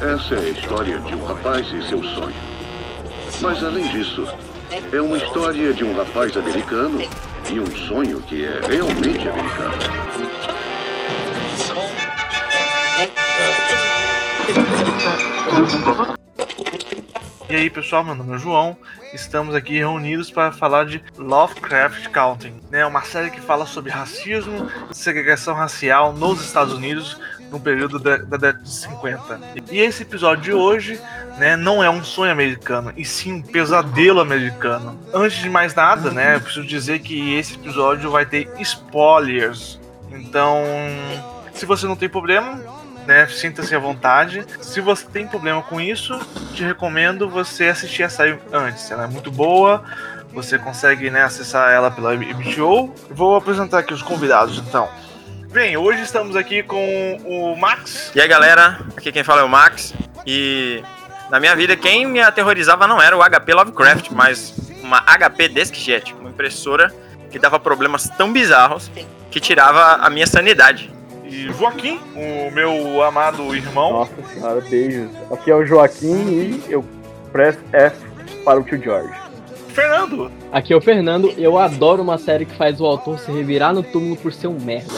Essa é a história de um rapaz e seu sonho. Mas além disso, é uma história de um rapaz americano e um sonho que é realmente americano. E aí pessoal, meu nome é João. Estamos aqui reunidos para falar de Lovecraft Country, né? Uma série que fala sobre racismo, segregação racial nos Estados Unidos no período da, da década de 50. E esse episódio de hoje, né, não é um sonho americano, e sim um pesadelo americano. Antes de mais nada, né, eu preciso dizer que esse episódio vai ter spoilers. Então, se você não tem problema, né? Sinta-se à vontade. Se você tem problema com isso, te recomendo você assistir a série antes. Ela é muito boa. Você consegue né, acessar ela pela HBO. Vou apresentar aqui os convidados então. Bem, hoje estamos aqui com o Max. E aí galera, aqui quem fala é o Max. E na minha vida, quem me aterrorizava não era o HP Lovecraft, mas uma HP DeskJet, uma impressora que dava problemas tão bizarros que tirava a minha sanidade e Joaquim, o meu amado irmão. Nossa senhora, beijos. Aqui é o Joaquim e eu press F para o tio George. Fernando. Aqui é o Fernando, eu adoro uma série que faz o autor se revirar no túmulo por ser um merda.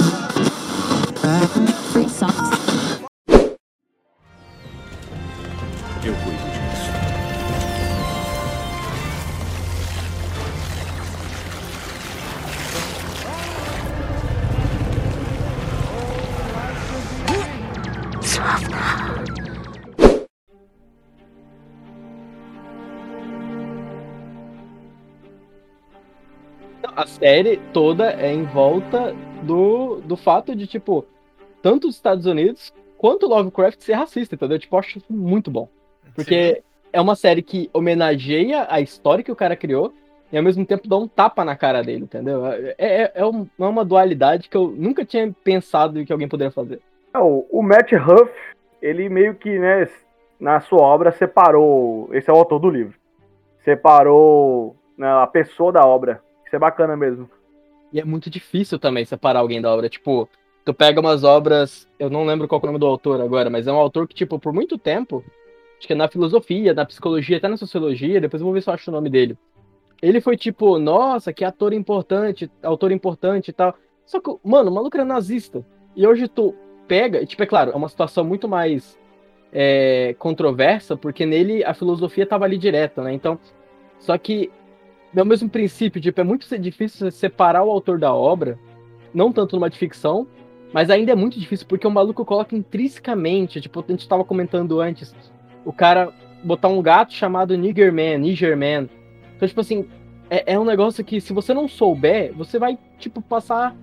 A série toda é em volta do, do fato de, tipo, tanto os Estados Unidos quanto Lovecraft ser racista, entendeu? Tipo, eu acho isso muito bom. Porque Sim. é uma série que homenageia a história que o cara criou e ao mesmo tempo dá um tapa na cara dele, entendeu? É, é, é, um, é uma dualidade que eu nunca tinha pensado que alguém poderia fazer. É, o, o Matt Huff, ele meio que, né, na sua obra separou. Esse é o autor do livro. Separou né, a pessoa da obra. Isso é bacana mesmo. E é muito difícil também separar alguém da obra. Tipo, tu pega umas obras. Eu não lembro qual é o nome do autor agora, mas é um autor que, tipo, por muito tempo, acho que é na filosofia, na psicologia, até na sociologia, depois eu vou ver se eu acho o nome dele. Ele foi tipo, nossa, que ator importante, autor importante e tal. Só que, mano, o maluco era nazista. E hoje tu pega, e, tipo, é claro, é uma situação muito mais é, controversa, porque nele a filosofia tava ali direta, né? Então, só que é o mesmo princípio, tipo, é muito difícil separar o autor da obra, não tanto numa de ficção, mas ainda é muito difícil porque o maluco coloca intrinsecamente, tipo, a gente estava comentando antes, o cara botar um gato chamado Niggerman, Nigerman. Então, tipo assim, é, é, um negócio que se você não souber, você vai, tipo, passar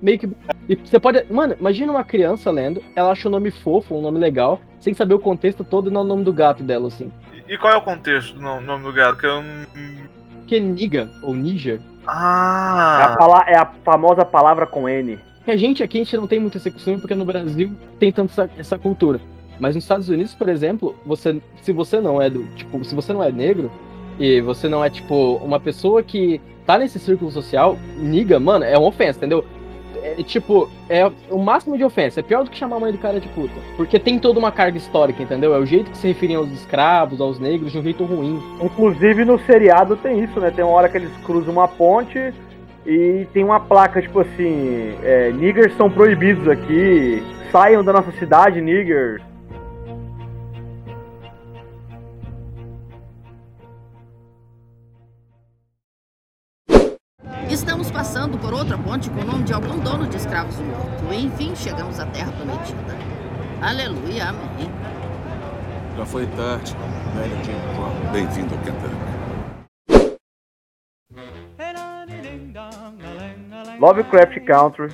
meio que. E você pode. Mano, imagina uma criança lendo, ela acha o um nome fofo, um nome legal, sem saber o contexto todo e não o nome do gato dela, assim. E qual é o contexto do nome do gato? Que eu que é Niga, ou Niger. Ah! É a, é a, famosa palavra com N. Que a gente aqui a gente não tem muito esse costume porque no Brasil tem tanto essa, essa, cultura. Mas nos Estados Unidos, por exemplo, você, se você não é do, tipo, se você não é negro e você não é tipo uma pessoa que tá nesse círculo social, niga, mano, é uma ofensa, entendeu? É, tipo, é o máximo de ofensa. É pior do que chamar a mãe do cara de puta. Porque tem toda uma carga histórica, entendeu? É o jeito que se referiam aos escravos, aos negros, de um jeito ruim. Inclusive no seriado tem isso, né? Tem uma hora que eles cruzam uma ponte e tem uma placa, tipo assim, é, niggers são proibidos aqui, saiam da nossa cidade, niggers. Ponte com o nome de algum dono de escravos morto. E, enfim, chegamos à Terra Prometida. Aleluia, amém. Já foi tarde, velho Jim Bem-vindo ao Kentucky. Lovecraft Country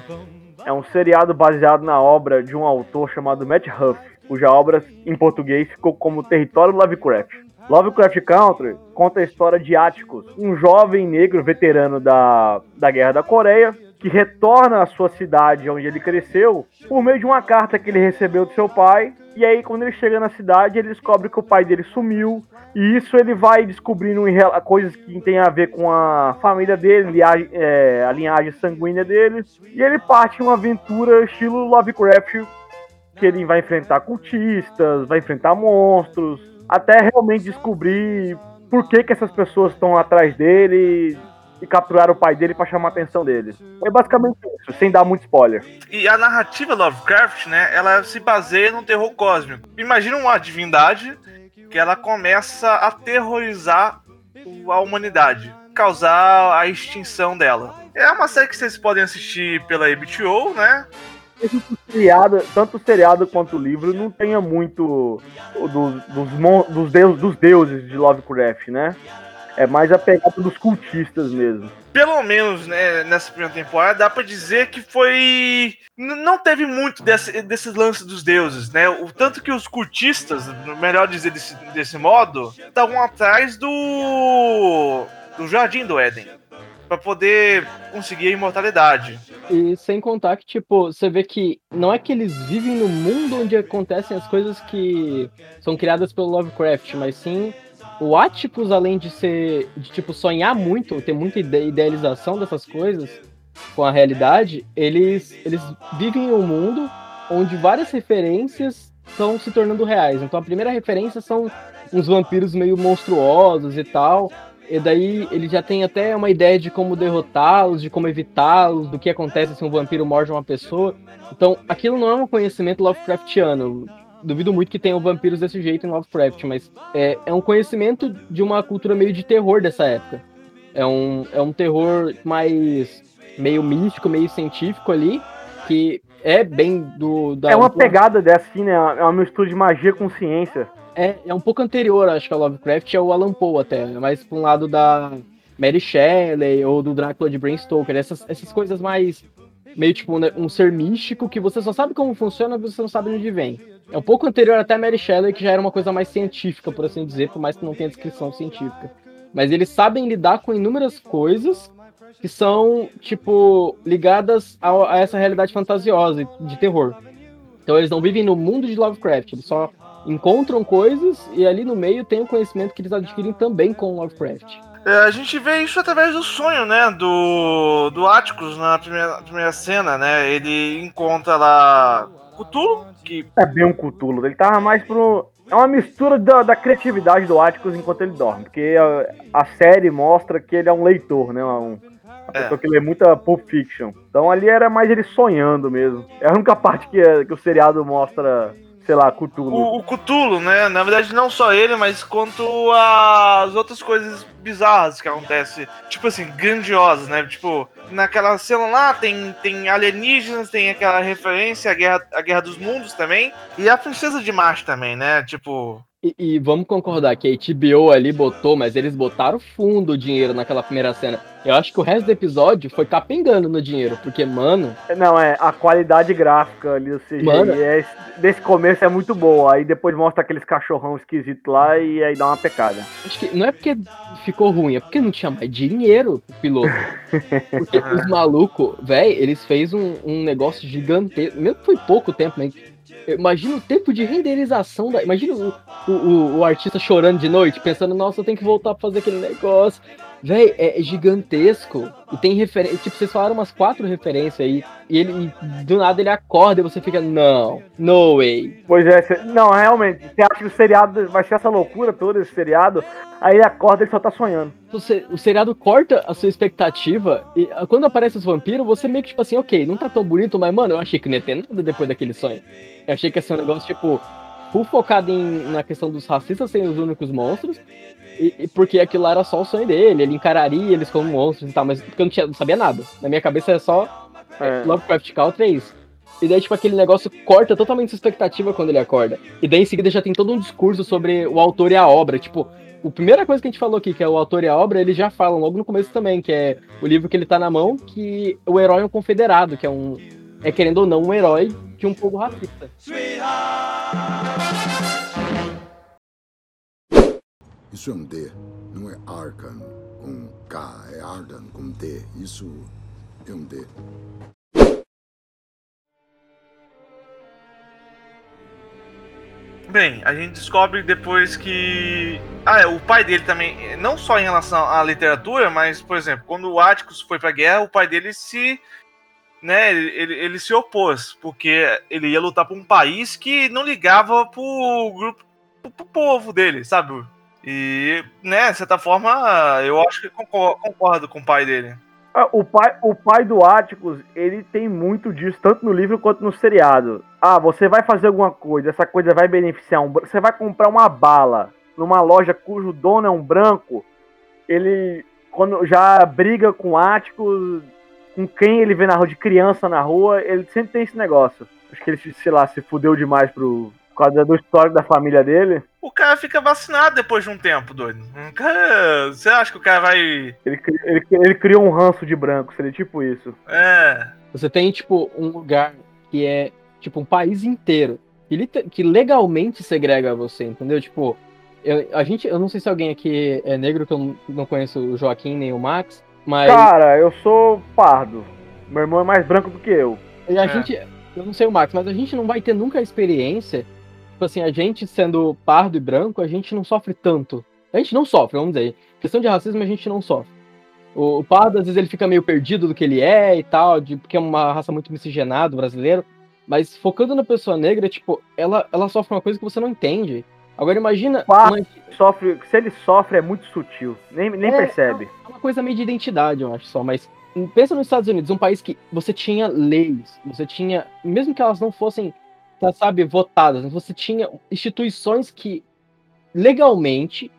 é um seriado baseado na obra de um autor chamado Matt Huff, cuja obra em português ficou como Território Lovecraft. Lovecraft Country conta a história de Atticus, um jovem negro veterano da, da Guerra da Coreia, que retorna à sua cidade onde ele cresceu por meio de uma carta que ele recebeu do seu pai. E aí, quando ele chega na cidade, ele descobre que o pai dele sumiu. E isso ele vai descobrindo coisas que tem a ver com a família dele, a linhagem sanguínea dele. E ele parte em uma aventura estilo Lovecraft que ele vai enfrentar cultistas, vai enfrentar monstros, até realmente descobrir por que, que essas pessoas estão atrás dele e capturar o pai dele para chamar a atenção dele. É basicamente isso, sem dar muito spoiler. E a narrativa Lovecraft, né, ela se baseia no terror cósmico. Imagina uma divindade que ela começa a aterrorizar a humanidade, causar a extinção dela. É uma série que vocês podem assistir pela HBO, né? Seriado, tanto o seriado quanto o livro não tenha muito dos, dos, deus, dos deuses de Lovecraft, né? É mais a pegada dos cultistas mesmo. Pelo menos né, nessa primeira temporada, dá pra dizer que foi. n- Não teve muito desse, desses lances dos deuses, né? O tanto que os cultistas, melhor dizer desse, desse modo, estavam atrás do. do Jardim do Éden. Pra poder conseguir a imortalidade. E sem contar que, tipo, você vê que não é que eles vivem no mundo onde acontecem as coisas que são criadas pelo Lovecraft, mas sim o Atticus, além de ser, de, tipo, sonhar muito, ter muita ide- idealização dessas coisas com a realidade, eles, eles vivem em um mundo onde várias referências estão se tornando reais. Então a primeira referência são uns vampiros meio monstruosos e tal. E daí ele já tem até uma ideia de como derrotá-los, de como evitá-los, do que acontece se um vampiro morde uma pessoa. Então, aquilo não é um conhecimento Lovecraftiano. Duvido muito que tenham vampiros desse jeito em Lovecraft, mas é, é um conhecimento de uma cultura meio de terror dessa época. É um, é um terror mais meio místico, meio científico ali, que é bem do. Da, É uma pegada dessa, assim, né? É uma mistura de magia com ciência. é, é um pouco anterior, acho que ao Lovecraft, é o Alan Poe até, é mais pra um lado da Mary Shelley ou do Drácula de Bram Stoker, essas, essas coisas mais meio tipo né, um ser místico que você só sabe como funciona, mas você não sabe de onde vem. É um pouco anterior até a Mary Shelley, que já era uma coisa mais científica, por assim dizer, por mais que não tenha descrição científica. Mas eles sabem lidar com inúmeras coisas que são, tipo, ligadas a, a essa realidade fantasiosa de terror. Então eles não vivem no mundo de Lovecraft, eles só encontram coisas e ali no meio tem o conhecimento que eles adquirem também com Lovecraft. É, a gente vê isso através do sonho, né? Do, do Atticus na primeira, primeira cena, né? Ele encontra lá Cthulhu, que É bem um Cthulhu. Ele tava mais pro. É uma mistura da, da criatividade do Atticus enquanto ele dorme. Porque a, a série mostra que ele é um leitor, né? Um, uma É. pessoa que lê muita Pulp Fiction. Então ali era mais ele sonhando mesmo. É a única parte que, é- que o seriado mostra, sei lá, Cthulhu. o, o Cthulhu, né? Na verdade, não só ele, mas quanto as outras coisas bizarras que acontecem. Tipo assim, grandiosas, né? Tipo, naquela cena lá tem, tem alienígenas, tem aquela referência à Guerra, à Guerra dos Mundos também. E a Princesa de Marte também, né? Tipo. E, e vamos concordar que a HBO ali botou, mas eles botaram fundo o dinheiro naquela primeira cena. Eu acho que o resto do episódio foi capengando no dinheiro, porque, mano, Não, é, a qualidade gráfica ali, o CGI, Mano. é, desse começo é muito boa. Aí depois mostra aqueles cachorrão esquisitos lá e aí dá uma pecada. acho que não é porque ficou ruim, é porque não tinha mais dinheiro pro piloto. Porque os malucos, velho, eles fez um, um negócio gigantesco. Mesmo que foi pouco tempo, mas imagina o tempo de renderização da. Imagina o, o, o- artista chorando de noite, pensando, nossa, eu tenho que voltar pra fazer aquele negócio. Véi, é gigantesco. E tem referência. Tipo, vocês falaram umas quatro referências aí. E ele e do nada ele acorda e você fica, não, no way. Pois é, não, realmente, você acha que o seriado vai ser essa loucura toda, esse seriado, aí ele acorda e ele só tá sonhando. Você- o seriado corta a sua expectativa e ah, quando aparece os vampiros, você meio que tipo assim, ok, não tá tão bonito, mas mano, eu achei que não ia ter nada depois daquele sonho. Eu achei que ia ser um negócio tipo full focado em, na questão dos racistas serem os únicos monstros. E, e porque aquilo lá era só o sonho dele, ele encararia eles como monstros e tal, mas porque eu não, tinha, não sabia nada. Na minha cabeça era só É. Lovecraft Country é isso. E daí, tipo, aquele negócio corta totalmente sua expectativa quando ele acorda. E daí, em seguida, já tem todo um discurso sobre o autor e a obra. Tipo, a primeira coisa que a gente falou aqui, que é o autor e a obra, eles já falam logo no começo também, que é o livro que ele tá na mão, que o herói é um confederado, que é um. É querendo ou não, um herói de um povo racista. Isso é um D, não é Arcan com K, é Ardan com D. Isso é um D. Bem, a gente descobre depois que. Ah, é, o pai dele também, não só em relação à literatura, mas, por exemplo, quando o Atticus foi pra guerra, o pai dele se né, ele, ele, ele se opôs, porque ele ia lutar por um país que não ligava pro grupo, pro, pro povo dele, sabe? E, né, de certa forma, eu acho que concordo, com o pai dele. Ah, O pai, o pai do Atticus, ele tem muito disso, tanto no livro quanto no seriado. Ah, você vai fazer alguma coisa, essa coisa vai beneficiar um branco. Você vai comprar uma bala numa loja cujo dono é um branco, ele quando já briga com o Atticus, com quem ele vê na rua, de criança na rua, ele sempre tem esse negócio. Acho que ele, sei lá, se fudeu demais pro, por causa do histórico da família dele. O cara fica vacinado depois de um tempo, doido. O cara, você acha que o cara vai. Ele, ele, ele criou um ranço de branco, seria tipo isso. É. Você tem, tipo, um lugar que é, tipo, um país inteiro que, que legalmente segrega você, entendeu? Tipo, eu, a gente, eu não sei se alguém aqui é negro, que eu não, não conheço o Joaquim nem o Max, mas Cara, eu sou pardo. Meu irmão é mais branco do que eu. E a É. gente, eu não sei o Max, mas a gente não vai ter nunca a experiência. Tipo assim, a gente sendo pardo e branco, a gente não sofre tanto. A gente não sofre, vamos dizer. Questão de racismo, a gente não sofre. O, o pardo, às vezes, ele fica meio perdido do que ele é e tal, de, porque é uma raça muito miscigenada, brasileiro. Mas focando na pessoa negra, tipo, ela, ela sofre uma coisa que você não entende. Agora imagina uma, Sofre, se ele sofre, é muito sutil. Nem, nem É, percebe. é uma coisa meio de identidade, eu acho só, mas pensa nos Estados Unidos, um país que você tinha leis, você tinha, mesmo que elas não fossem, tá, sabe, votadas, você tinha instituições que legalmente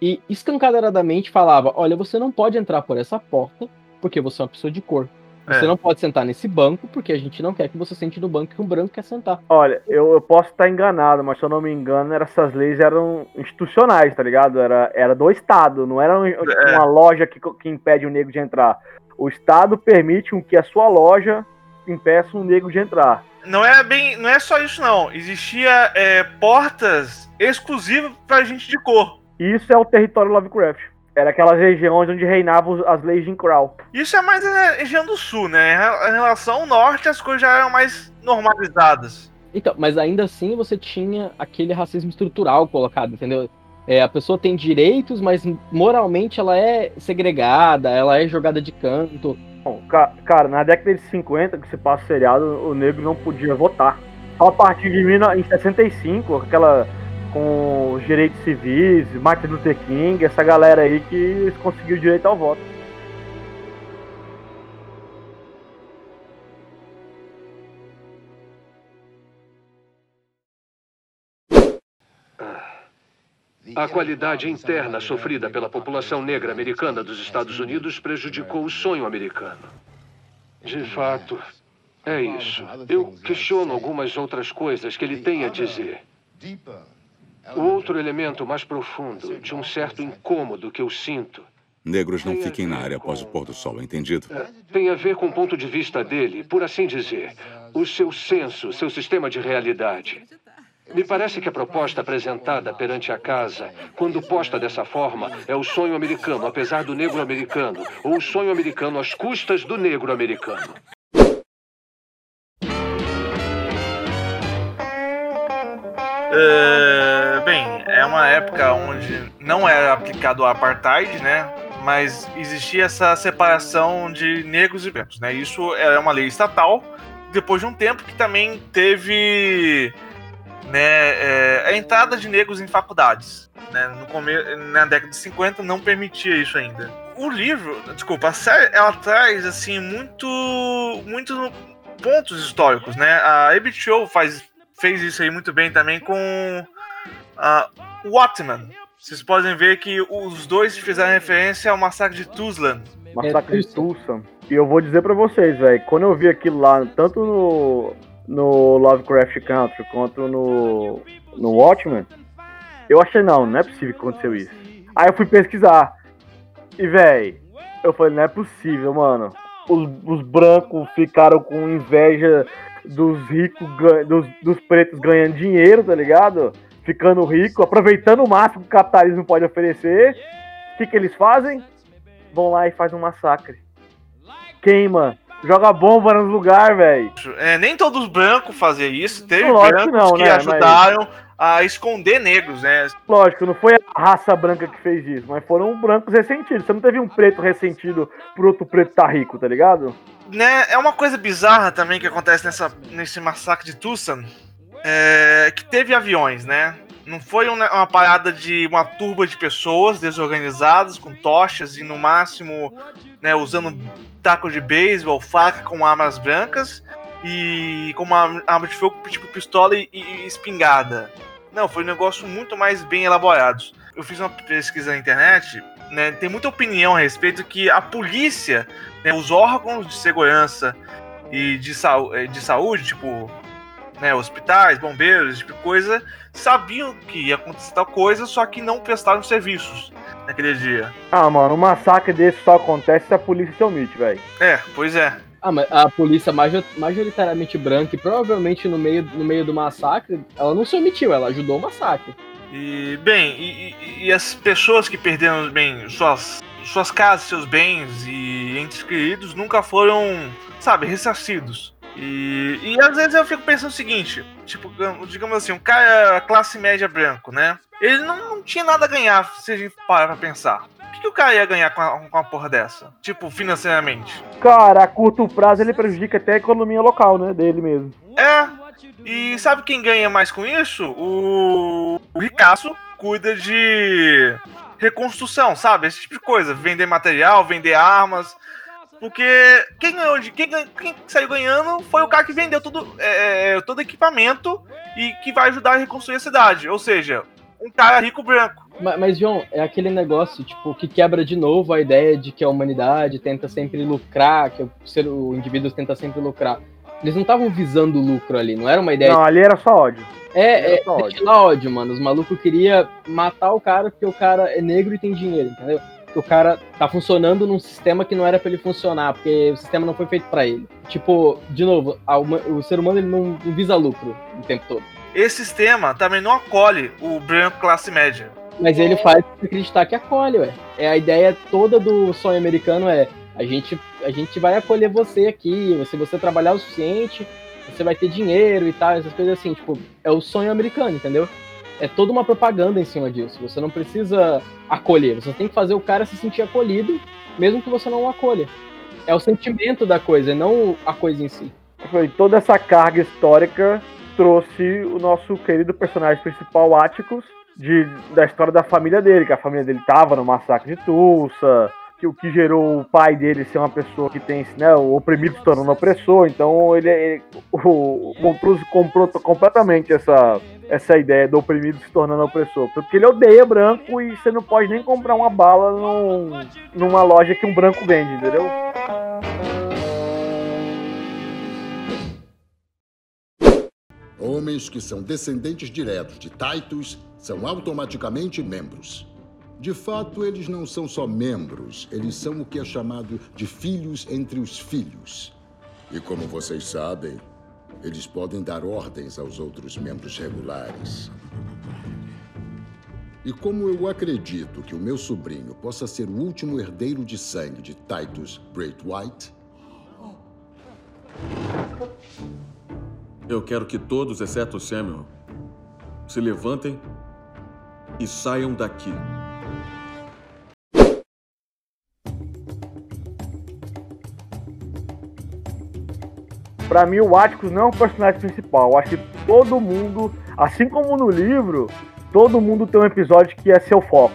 e escancaradamente falava, olha, você não pode entrar por essa porta porque você é uma pessoa de cor. Você É. não pode sentar nesse banco porque a gente não quer que você sente no banco que um branco quer sentar. Olha, eu, eu posso estar enganado, mas se eu não me engano, era- essas leis eram institucionais, tá ligado? Era, era do Estado, não era um- É. uma loja que, que impede o negro de entrar. O Estado permite que a sua loja impeça um negro de entrar. Não é bem. Não é só isso, não. Existia é, portas exclusivas pra gente de cor. E isso é o território Lovecraft. Era aquelas regiões onde reinavam as leis de Crow. Isso é mais na região do sul, né? Em relação ao norte, as coisas já eram mais normalizadas. Então, mas ainda assim você tinha aquele racismo estrutural colocado, entendeu? É, a pessoa tem direitos, mas moralmente ela é segregada, ela é jogada de canto. Bom, ca- cara, na década de 50, que se passa o seriado, o negro não podia votar. A partir de 19- em 65, aquela com os direitos civis, Martin Luther King, essa galera aí que conseguiu direito ao voto. A qualidade interna sofrida pela população negra americana dos Estados Unidos prejudicou o sonho americano. De fato, é isso. Eu questiono algumas outras coisas que ele tem a dizer. O outro elemento mais profundo, de um certo incômodo que eu sinto, Negros não fiquem na área após o pôr do sol, entendido? tem a ver com o ponto de vista dele, por assim dizer. O seu senso, seu sistema de realidade. Me parece que a proposta apresentada perante a casa, quando posta dessa forma, é o sonho americano, apesar do negro americano, ou o sonho americano às custas do negro americano. É, bem, é uma época onde não era aplicado o apartheid, né? Mas existia essa separação de negros e brancos, né? Isso era uma lei estatal. Depois de um tempo que também teve né, é, a entrada de negros em faculdades. Né? No come... Na década de 50 não permitia isso ainda. O livro, desculpa, a série, ela traz assim muito, muitos pontos históricos, né? A HBO faz, fez isso aí muito bem também com a Watman. Vocês podem ver que os dois fizeram referência ao massacre de Tuzlan. Massacre de Tulsa. E eu vou dizer pra vocês, velho, quando eu vi aquilo lá, tanto no, no Lovecraft Country quanto no, no Watchmen, eu achei, não, não é possível que aconteceu isso. Aí eu fui pesquisar. E, velho, eu falei, não é possível, mano. Os, os brancos ficaram com inveja dos ricos, dos, dos pretos ganhando dinheiro, tá ligado? Ficando rico, aproveitando o máximo que o capitalismo pode oferecer. O que, que eles fazem? Vão lá e faz um massacre. Queima, joga bomba nos lugares, velho. É, nem todos os brancos faziam isso, teve Lógico brancos que não, que né, ajudaram a esconder negros, né? Lógico, não foi a raça branca que fez isso, mas foram brancos ressentidos. Você não teve um preto ressentido por outro preto tá rico, tá ligado? Né, é uma coisa bizarra também que acontece nessa, nesse massacre de Tucson, é, que teve aviões, né? Não foi uma, uma, parada de uma turba de pessoas desorganizadas, com tochas e no máximo né, usando taco de beisebol, faca com armas brancas e com uma arma de fogo tipo pistola e, e espingarda. Não, foi um negócio muito mais bem elaborado. Eu fiz uma pesquisa na internet, né, tem muita opinião a respeito que a polícia, né, os órgãos de segurança e de, sa de saúde, tipo né, hospitais, bombeiros, tipo coisa, sabiam que ia acontecer tal coisa, só que não prestaram serviços naquele dia. Ah, mano, um massacre desse só acontece se a polícia se omite, velho. É, pois é. Ah, mas a polícia majoritariamente branca e provavelmente no meio, no meio do massacre, ela não se omitiu, ela ajudou o massacre. E, bem, e, e as pessoas que perderam, bem, suas, suas casas, seus bens e entes queridos nunca foram, sabe, ressarcidos. E, e às vezes eu fico pensando o seguinte, tipo, digamos assim, um cara classe média branco, né? Ele não, não tinha nada a ganhar, se a gente parar pra pensar. O que, que o cara ia ganhar com, a, com uma porra dessa? Tipo, financeiramente. Cara, a curto prazo ele prejudica até a economia local, né? Dele mesmo. É. E sabe quem ganha mais com isso? O, o Ricaço cuida de reconstrução, sabe? Esse tipo de coisa. Vender material, vender armas. Porque quem ganhou. Quem, quem saiu ganhando foi o cara que vendeu tudo, é, é, todo equipamento e que vai ajudar a reconstruir a cidade. Ou seja, um cara rico branco. Mas, mas, João, é aquele negócio, tipo, que quebra de novo a ideia de que a humanidade tenta sempre lucrar, que o, ser, o indivíduo tenta sempre lucrar. Eles não estavam visando lucro ali, não era uma ideia. Não, de... ali era só ódio. É, é, só ódio. ódio, mano. Os malucos queriam matar o cara porque o cara é negro e tem dinheiro, entendeu? Que o cara tá funcionando num sistema que não era para ele funcionar, porque o sistema não foi feito para ele. Tipo, de novo, o ser humano ele não, não visa lucro o tempo todo. Esse sistema também não acolhe o branco classe média. Mas ele faz acreditar que acolhe, ué. É a ideia toda do sonho americano é a gente, a gente vai acolher você aqui, se você trabalhar o suficiente, você vai ter dinheiro e tal, essas coisas assim, tipo, é o sonho americano, entendeu? É toda uma propaganda em cima disso. Você não precisa acolher, você tem que fazer o cara se sentir acolhido, mesmo que você não o acolha. É o sentimento da coisa, não a coisa em si. Foi toda essa carga histórica trouxe o nosso querido personagem principal, Atticus, de, da história da família dele, que a família dele estava no massacre de Tulsa, que o que gerou o pai dele ser uma pessoa que tem né, o oprimido se tornando opressor, então ele, ele o, o comprou completamente essa, essa ideia do oprimido se tornando opressor, porque ele odeia branco e você não pode nem comprar uma bala num, numa loja que um branco vende, entendeu? Homens que são descendentes diretos de Titus são automaticamente membros. De fato, eles não são só membros, eles são o que é chamado de filhos entre os filhos. E como vocês sabem, eles podem dar ordens aos outros membros regulares. E como eu acredito que o meu sobrinho possa ser o último herdeiro de sangue de Titus White, Eu quero que todos, exceto Samuel, se levantem e saiam daqui. Pra mim, o Atticus não é o personagem principal. Eu acho que todo mundo, assim como no livro, todo mundo tem um episódio que é seu foco.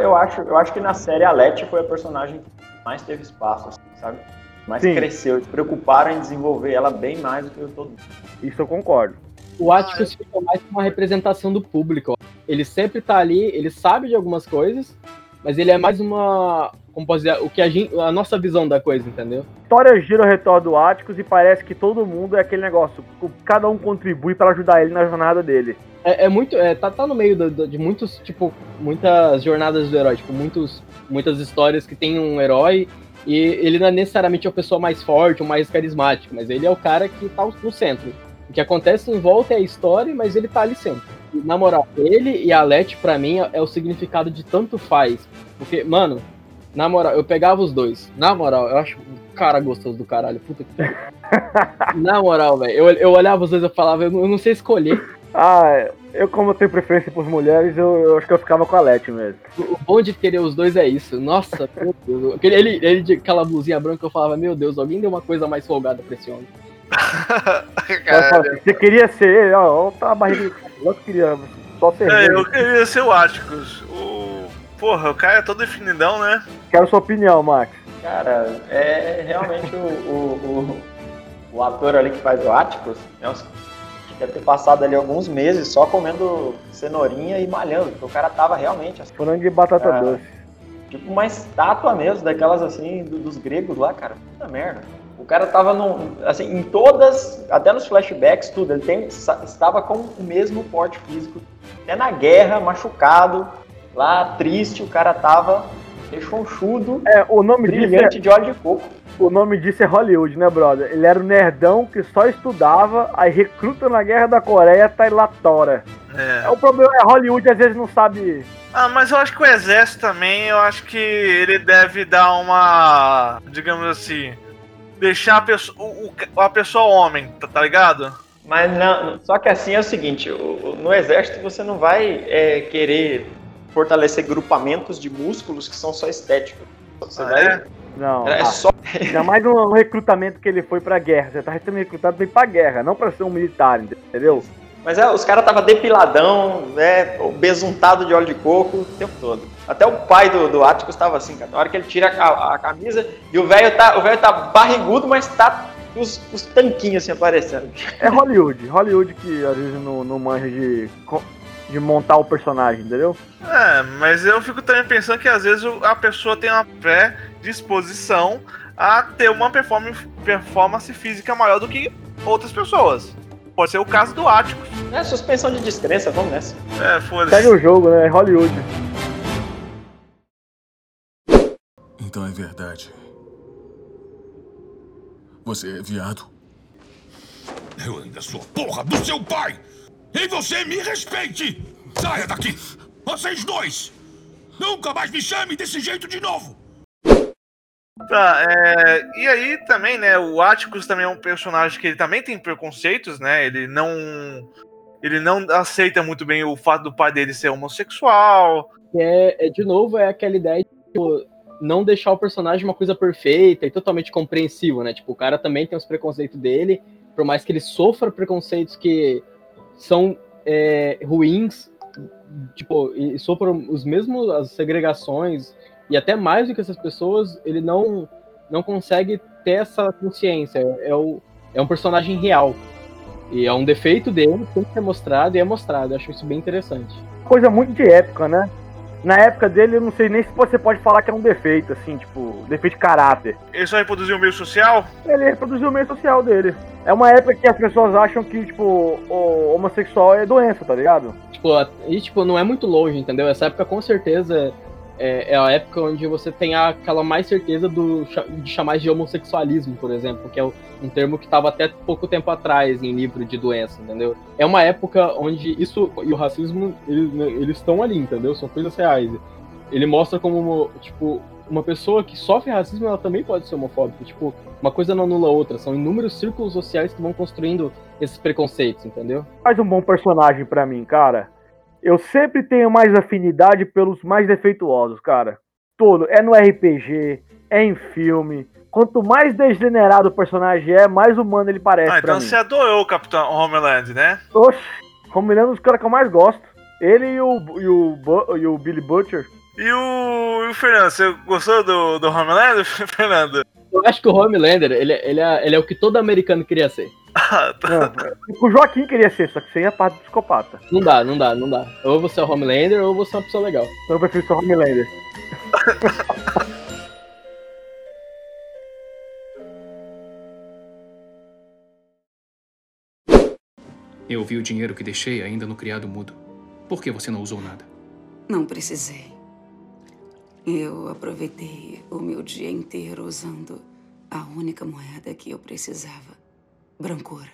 Eu acho, eu acho que na série a Letty foi a personagem que mais teve espaço, assim, sabe? Mais Sim. cresceu. Eles se preocuparam em desenvolver ela bem mais do que o todo mundo. Isso eu concordo. O Atticus fica mais uma representação do público. Ele sempre tá ali, ele sabe de algumas coisas, mas ele é mais uma, como posso dizer, o que a, gente, a nossa visão da coisa, entendeu? História gira ao redor do Áticos e parece que todo mundo é aquele negócio, cada um contribui para ajudar ele na jornada dele. É, é muito, é, tá, tá no meio do, do, de muitos, tipo, muitas jornadas do herói, tipo, muitos, muitas histórias que tem um herói e ele não é necessariamente a pessoa mais forte ou mais carismática, mas ele é o cara que tá no centro. O que acontece em volta é a história, mas ele tá ali sempre. E, na moral, ele e a Leti, pra mim, é o significado de tanto faz. Porque, mano, na moral, eu pegava os dois. Na moral, eu acho um cara gostoso do caralho. Puta que Na moral, velho. Eu, eu olhava os dois e falava, eu não, eu não sei escolher. Ah, Eu, como eu tenho preferência por mulheres, eu, eu acho que eu ficava com a Leti mesmo. O bom de querer os dois é isso. Nossa, meu Deus. Ele, ele de aquela blusinha branca, eu falava, meu Deus, alguém deu uma coisa mais folgada pra esse homem. Você queria ser ele, ó, ó, tá a barriga do queria só ser É, eu queria ser o Atticus. O... Porra, o cara é todo definidão, né? Quero sua opinião, Max. Cara, é realmente o, o, o, o ator ali que faz o Atticus, né, os- deve ter passado ali alguns meses só comendo cenourinha e malhando, porque o cara tava realmente assim, Frango e batata Ah. doce. tipo uma estátua mesmo, daquelas assim, do- dos gregos lá, cara. Puta merda. O cara tava num, assim, em todas, até nos flashbacks, tudo, ele tem, estava com o mesmo porte físico. Até na guerra, machucado, lá triste, o cara tava rechonchudo, É, o nome disso é, brilhante de óleo de coco. o nome disso é Hollywood, né, brother? Ele era um nerdão que só estudava, aí recruta na Guerra da Coreia, tá lá tora. É. É, o problema é Hollywood às vezes não sabe. Ah, mas eu acho que o exército também, eu acho que ele deve dar uma. digamos assim. Deixar a pessoa, o, o- a pessoa homem, tá, tá ligado? Mas não, só que assim é o seguinte, no exército você não vai é, querer fortalecer grupamentos de músculos que são só estéticos. Você Ah, vai. é? Não. É ah, só. Ainda mais no, no recrutamento que ele foi pra guerra. Você tá sendo recrutado pra ir pra guerra, não pra ser um militar, entendeu? Mas é, os caras tava depiladão, né? Besuntado de óleo de coco o tempo todo. Até o pai do, do Atticus estava assim, cara. Na hora que ele tira a, a camisa e o velho tá, o velho tá barrigudo, mas tá os, os tanquinhos assim aparecendo. É Hollywood. Hollywood que às vezes não, não manja de, de montar o personagem, entendeu? É, mas eu fico também pensando que às vezes a pessoa tem uma predisposição a ter uma performance, performance física maior do que outras pessoas. Pode ser o caso do Atticus. É suspensão de descrença, vamos nessa. É, Segue foda-se. o jogo, né? É Hollywood. Então é verdade. Você é viado? Eu ainda sou a porra do seu pai! E você me respeite! Saia daqui! Vocês dois! Nunca mais me chame desse jeito de novo! Tá, é, e aí também, né, o Atticus também é um personagem que ele também tem preconceitos, né, ele não ele não aceita muito bem o fato do pai dele ser homossexual, É, é, de novo, é aquela ideia de tipo, não deixar o personagem uma coisa perfeita e totalmente compreensível, né? Tipo, o cara também tem os preconceitos dele, por mais que ele sofra preconceitos que são é, ruins, tipo, e sofram os mesmos as segregações e até mais do que essas pessoas, ele não não consegue ter essa consciência. É, o, é um personagem real. E é um defeito dele, tem que ser mostrado e é mostrado. Eu acho isso bem interessante. Coisa muito de época, né? Na época dele, eu não sei nem se você pode falar que é um defeito, assim, tipo, defeito de caráter. ele só reproduziu o meio social. Ele reproduziu o meio social dele. É uma época que as pessoas acham que, tipo, o homossexual é doença, tá ligado? Tipo, e tipo, não é muito longe, entendeu? Essa época com certeza é, é a época onde você tem aquela mais certeza do, de chamar de homossexualismo, por exemplo, que é um termo que estava até pouco tempo atrás em livro de doença, entendeu? É uma época onde isso e o racismo, eles eles estão ali, entendeu? São coisas reais. Ele mostra como, tipo, uma pessoa que sofre racismo, ela também pode ser homofóbica. Tipo, uma coisa não anula a outra. São inúmeros círculos sociais que vão construindo esses preconceitos, entendeu? Faz um bom personagem pra mim, cara. Eu sempre tenho mais afinidade pelos mais defeituosos, cara. Todo. É no RPG, é em filme. Quanto mais degenerado o personagem é, mais humano ele parece Ah, pra então mim. você adorou o Capitão Homeland, né? Oxe, Homelander é um dos caras que eu mais gosto. Ele e o, e o, e o Billy Butcher. E o, e o Fernando, você gostou do, do Homeland, Fernando? Eu acho que o Homelander, ele, ele, é, ele é o que todo americano queria ser. Ah, tá. Não, o Joaquim queria ser, só que sem a parte do psicopata. Não dá, não dá, não dá. Ou você é o Homelander ou você é uma pessoa legal. Então eu prefiro ser o Homelander. Eu vi o dinheiro que deixei ainda no criado mudo. Por que você não usou nada? Não precisei. Eu aproveitei o meu dia inteiro usando a única moeda que eu precisava: brancura.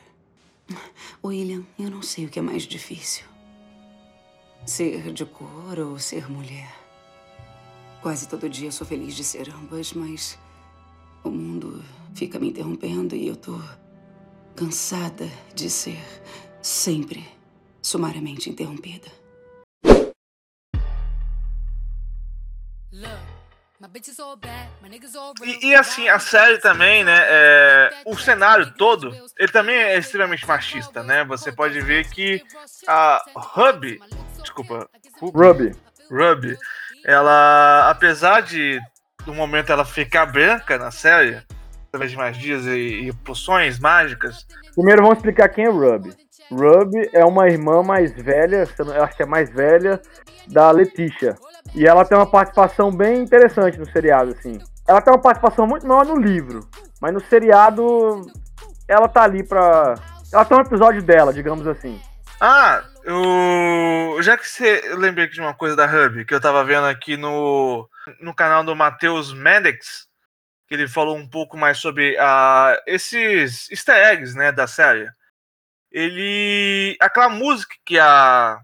William, eu não sei o que é mais difícil: ser de cor ou ser mulher. Quase todo dia sou feliz de ser ambas, mas o mundo fica me interrompendo e eu tô cansada de ser sempre sumariamente interrompida. E, e, assim, a série também, né? É, o cenário todo, ele também é extremamente machista, né? Você pode ver que a Hub, desculpa, Ruby, Ruby, ela, apesar de no momento ela ficar branca na série, através de magias e, e poções mágicas. Primeiro vamos explicar quem é Ruby. Ruby é uma irmã mais velha, eu acho que é mais velha, da Letitia. E ela tem uma participação bem interessante no seriado, assim. Ela tem uma participação muito maior no livro, mas no seriado ela tá ali pra. Ela tem um episódio dela, digamos assim. Ah, eu... já que você eu lembrei de uma coisa da Hub, que eu tava vendo aqui no, no canal do Matheus Mendex, que ele falou um pouco mais sobre uh, esses easter eggs, né, da série. Ele... aquela música que a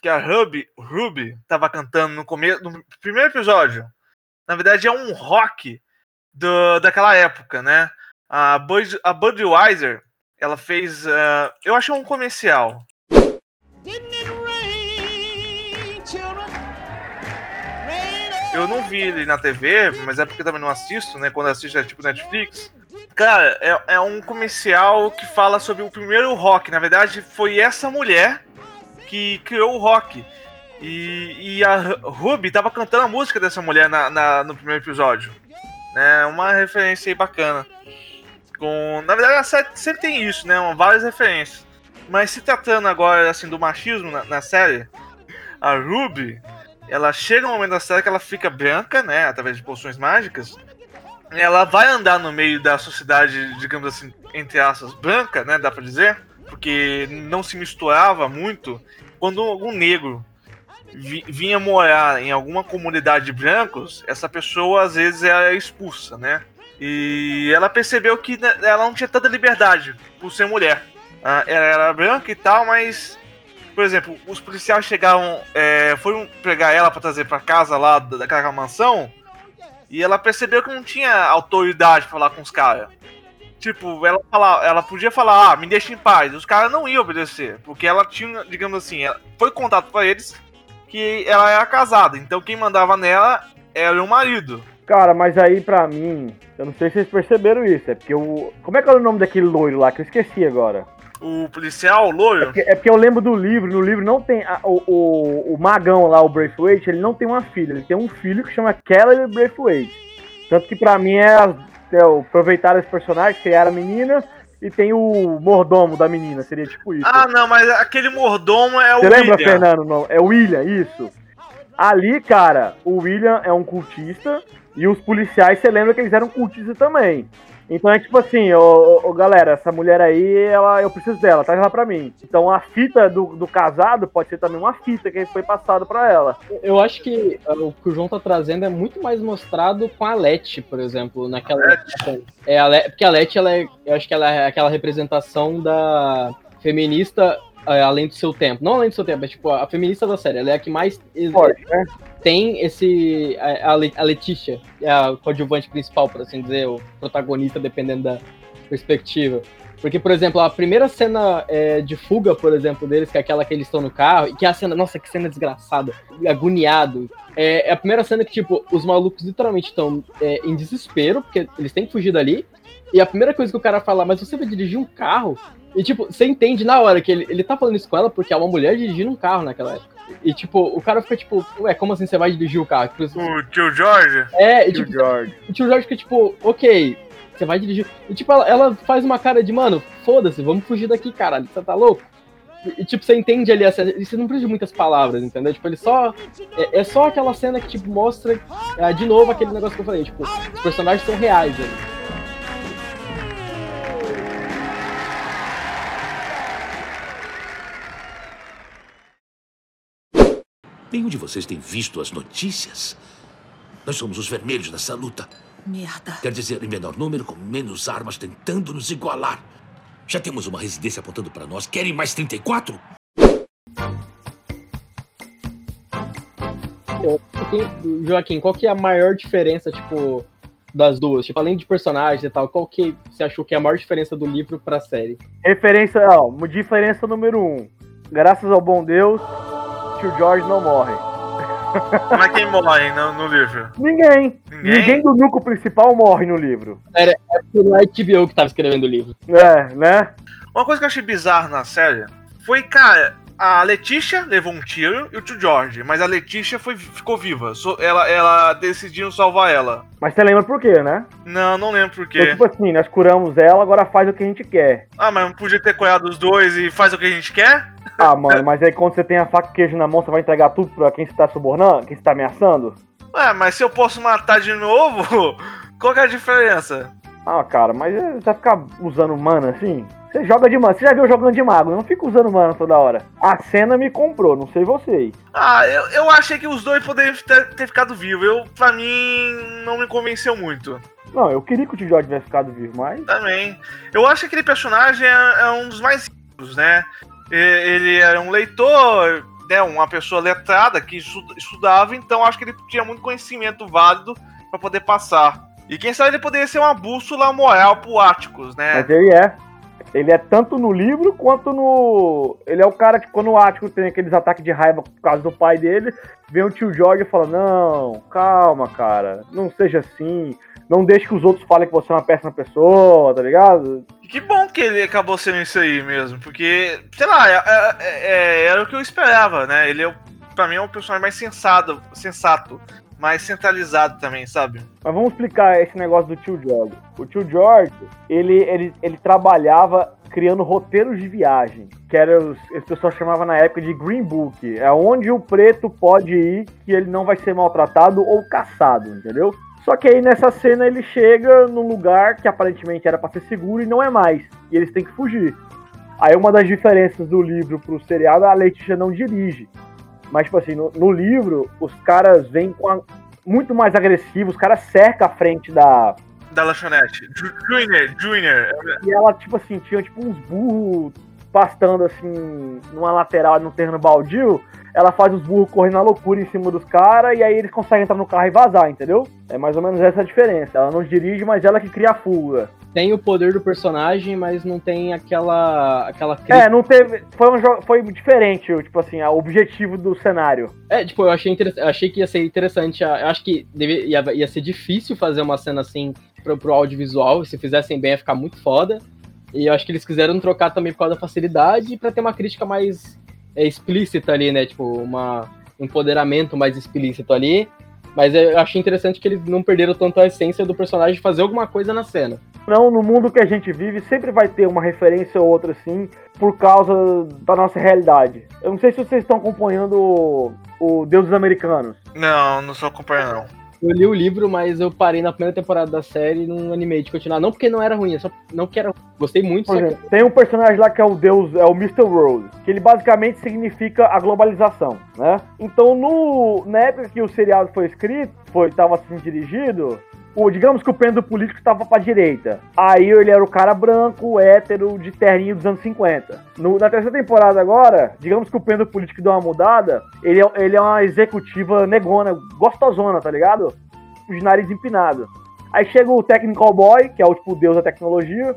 que a Ruby, Ruby tava cantando no começo, no primeiro episódio, na verdade é um rock do, daquela época, né? A, Bud, a Budweiser, ela fez, uh, eu acho um comercial. Eu não vi ele na TV, mas é porque também não assisto, né? Quando assisto é tipo Netflix. Cara, é, é um comercial que fala sobre o primeiro rock. Na verdade, foi essa mulher que criou o rock. E, e a Ruby tava cantando a música dessa mulher na, na, no primeiro episódio. Né? Uma referência aí bacana. Com, na verdade, a série sempre tem isso, né? Várias referências. Mas se tratando agora assim do machismo na, na série, a Ruby, ela chega no momento da série que ela fica branca, né? Através de poções mágicas. Ela vai andar no meio da sociedade, digamos assim, entre aspas, branca, né? Dá pra dizer porque não se misturava muito. Quando algum negro vinha morar em alguma comunidade de brancos, essa pessoa às vezes era expulsa, né? E ela percebeu que né, ela não tinha tanta liberdade por ser mulher. Ah, ela era branca e tal, mas, por exemplo, os policiais chegaram, é, foram pegar ela para trazer para casa lá daquela mansão, e ela percebeu que não tinha autoridade para falar com os caras. Tipo, ela, fala, ela podia falar, ah, me deixa em paz. Os caras não iam obedecer. Porque ela tinha, digamos assim, foi contato para eles que ela era casada. Então quem mandava nela era o marido. Cara, mas aí pra mim, eu não sei se vocês perceberam isso. É porque o. Como é que era o nome daquele loiro lá que eu esqueci agora? O policial, o loiro? É porque, é porque eu lembro do livro. No livro não tem. A, o, o, o magão lá, o Braithwaite, ele não tem uma filha. Ele tem um filho que chama Kelly Braithwaite. Tanto que pra mim é as então, aproveitaram esse personagem, criaram a menina, e tem o mordomo da menina, seria tipo isso. Ah, não, mas aquele mordomo é o Você William. lembra, Fernando? Não, é o William, isso. Ali, cara, o William é um cultista, e os policiais, você lembra que eles eram cultistas também. Então é tipo assim, ô, ô, galera, essa mulher aí, ela, eu preciso dela, traz ela pra mim. Então a fita do, do casado pode ser também uma fita que foi passado pra ela. Eu acho que uh, o que o João tá trazendo é muito mais mostrado com a Leti, por exemplo, naquela. É, a Leti, porque a Leti, ela é, eu acho que ela é aquela representação da feminista além do seu tempo. Não além do seu tempo, é tipo a feminista da série. Ela é a que mais. Forte, né? tem esse. A, a Letícia, é a coadjuvante principal, por assim dizer, o protagonista, dependendo da perspectiva. Porque, por exemplo, a primeira cena é, de fuga, por exemplo, deles, que é aquela que eles estão no carro, e que é a cena, nossa, que cena desgraçada, agoniado. É, é a primeira cena que, tipo, os malucos literalmente estão é, em desespero, porque eles têm que fugir dali. E a primeira coisa que o cara fala, mas você vai dirigir um carro? E, tipo, você entende na hora que ele, ele tá falando isso com ela porque é uma mulher dirigindo um carro naquela época. E, tipo, o cara fica, tipo, ué, como assim você vai dirigir o carro? Tipo, o tio Jorge? É, e, tipo, George. o tio Jorge fica, tipo, ok, você vai dirigir. E, tipo, ela, ela faz uma cara de, mano, foda-se, vamos fugir daqui, caralho, você tá louco? E, tipo, você entende ali a cena, e você não precisa de muitas palavras, entendeu? Tipo, ele só. É, é só aquela cena que, tipo, mostra é, de novo aquele negócio que eu falei, tipo, os personagens são reais ali. Nenhum de vocês tem visto as notícias? Nós somos os vermelhos nessa luta. Merda. Quer dizer, em menor número, com menos armas tentando nos igualar. Já temos uma residência apontando para nós. Querem mais 34? Joaquim, qual que é a maior diferença, tipo, das duas? Tipo, além de personagens e tal, qual que você achou que é a maior diferença do livro pra série? Referência, ó, diferença número um. graças ao bom Deus, tio George não morre. Mas quem morre no, no livro? Ninguém. Ninguém? Ninguém do núcleo principal morre no livro. Era, é porque não é HBO que tava escrevendo o livro. É, né? Uma coisa que eu achei bizarra na série foi, cara, a Letícia levou um tiro e o tio George, mas a Letícia foi, ficou viva. So- ela, ela decidiu salvar ela. Mas você lembra por quê, né? Não, não lembro por Então, quê. tipo assim, nós curamos ela, agora faz o que a gente quer. Ah, mas não podia ter coiado os dois e faz o que a gente quer? Ah, mano, mas aí quando você tem a faca e queijo na mão, você vai entregar tudo pra quem você tá subornando? Quem você tá ameaçando? Ué, mas se eu posso matar de novo, qual que é a diferença? Ah, cara, mas é, você vai ficar usando mana assim? Você joga de mana, você já viu jogando de mago, não fica usando mana toda hora. A cena me comprou, não sei vocês. Ah, eu, eu achei que os dois poderiam ter, ter ficado vivos. Eu, pra mim, não me convenceu muito. Não, eu queria que o Tio George tivesse ficado vivo, mas. Também. Eu acho que aquele personagem é, é um dos mais ricos, né? Ele era um leitor, né, uma pessoa letrada que estu- estudava, então acho que ele tinha muito conhecimento válido pra poder passar. E quem sabe ele poderia ser uma bússola moral pro Áticos, né? Mas ele é. Ele é tanto no livro quanto no. Ele é o cara que, quando o Ático tem aqueles ataques de raiva por causa do pai dele, vem o tio George e fala: Não, calma, cara, não seja assim. Não deixe que os outros falem que você é uma péssima pessoa, tá ligado? Que bom que ele acabou sendo isso aí mesmo, porque, sei lá, é- é- é- era o que eu esperava, né? Ele, é, pra mim, é um personagem mais sensato, sensato, mais centralizado também, sabe? Mas vamos explicar esse negócio do tio George. O tio George, ele, ele, ele trabalhava criando roteiros de viagem, que era os, as pessoas chamavam na época de Green Book. É onde o preto pode ir que ele não vai ser maltratado ou caçado, entendeu? Só que aí nessa cena ele chega num lugar que aparentemente era pra ser seguro e não é mais. E eles têm que fugir. Aí uma das diferenças do livro pro seriado, a Letícia não dirige. Mas, tipo assim, no, no livro, os caras vêm com a- muito mais agressivos, os caras cercam a frente da. Da lanchonete. Ju- Junior, Junior. E ela, tipo assim, tinha tipo uns burros pastando assim numa lateral no terreno baldio. Ela faz os burros correndo na loucura em cima dos caras e aí eles conseguem entrar no carro e vazar, entendeu? É mais ou menos essa a diferença. Ela não dirige, mas ela que cria a fuga. Tem o poder do personagem, mas não tem aquela. aquela É, não teve. Foi, um foi diferente, tipo assim, o objetivo do cenário. É, tipo, eu achei, eu achei que ia ser interessante. Eu acho que deve- ia, ia ser difícil fazer uma cena assim pro, pro audiovisual. Se fizessem bem, ia ficar muito foda. E eu acho que eles quiseram trocar também por causa da facilidade pra ter uma crítica mais é, explícita ali, né? Tipo, uma, um empoderamento mais explícito ali. Mas eu achei interessante que eles não perderam tanto a essência do personagem fazer alguma coisa na cena. Não, no mundo que a gente vive, sempre vai ter uma referência ou outra assim, por causa da nossa realidade. Eu não sei se vocês estão acompanhando o, o Deuses Americanos. Não, não sou acompanhando, não. Eu li o livro, mas eu parei na primeira temporada da série e não animei de continuar. Não porque não era ruim, é só não que era. Gostei muito, Por só que exemplo, tem um personagem lá que é o deus, é o Mr. World, que ele basicamente significa a globalização, né? Então, no, na época que o seriado foi escrito, foi estava sendo dirigido, o, digamos que o pêndulo político estava pra direita. Aí ele era o cara branco, hétero, de terninho dos anos 50. No- na terceira temporada agora, digamos que o pêndulo político deu uma mudada, ele é, ele é uma executiva negona, gostosona, tá ligado? De nariz empinado. Aí chega o Technical Boy, que é o tipo deus da tecnologia,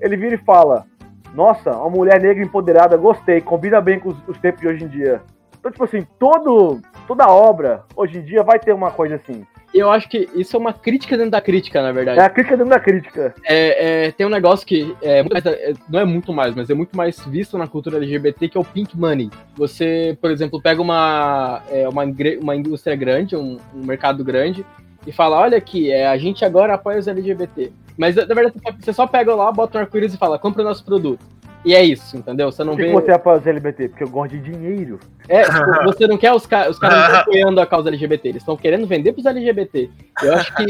ele vira e fala: Nossa, uma mulher negra empoderada, gostei, combina bem com os, os tempos de hoje em dia. Então, tipo assim, todo, toda obra, hoje em dia, vai ter uma coisa assim. Eu acho que isso é uma crítica dentro da crítica, na verdade. É a crítica dentro da crítica. É, é, tem um negócio que é, é, não é muito mais, mas é muito mais visto na cultura LGBT, que é o pink money. Você, por exemplo, pega uma, é, uma, uma indústria grande, um, um mercado grande, e fala, olha aqui, é, a gente agora apoia os LGBT. Mas, na verdade, você só pega lá, bota um arco-íris e fala, compra o nosso produto. E é isso, entendeu? Você não Por que, vê... que você os LGBT? Porque eu gosto de dinheiro. É, tipo, você não quer os, ca os caras não estão apoiando a causa LGBT, eles estão querendo vender pros LGBT. Eu acho que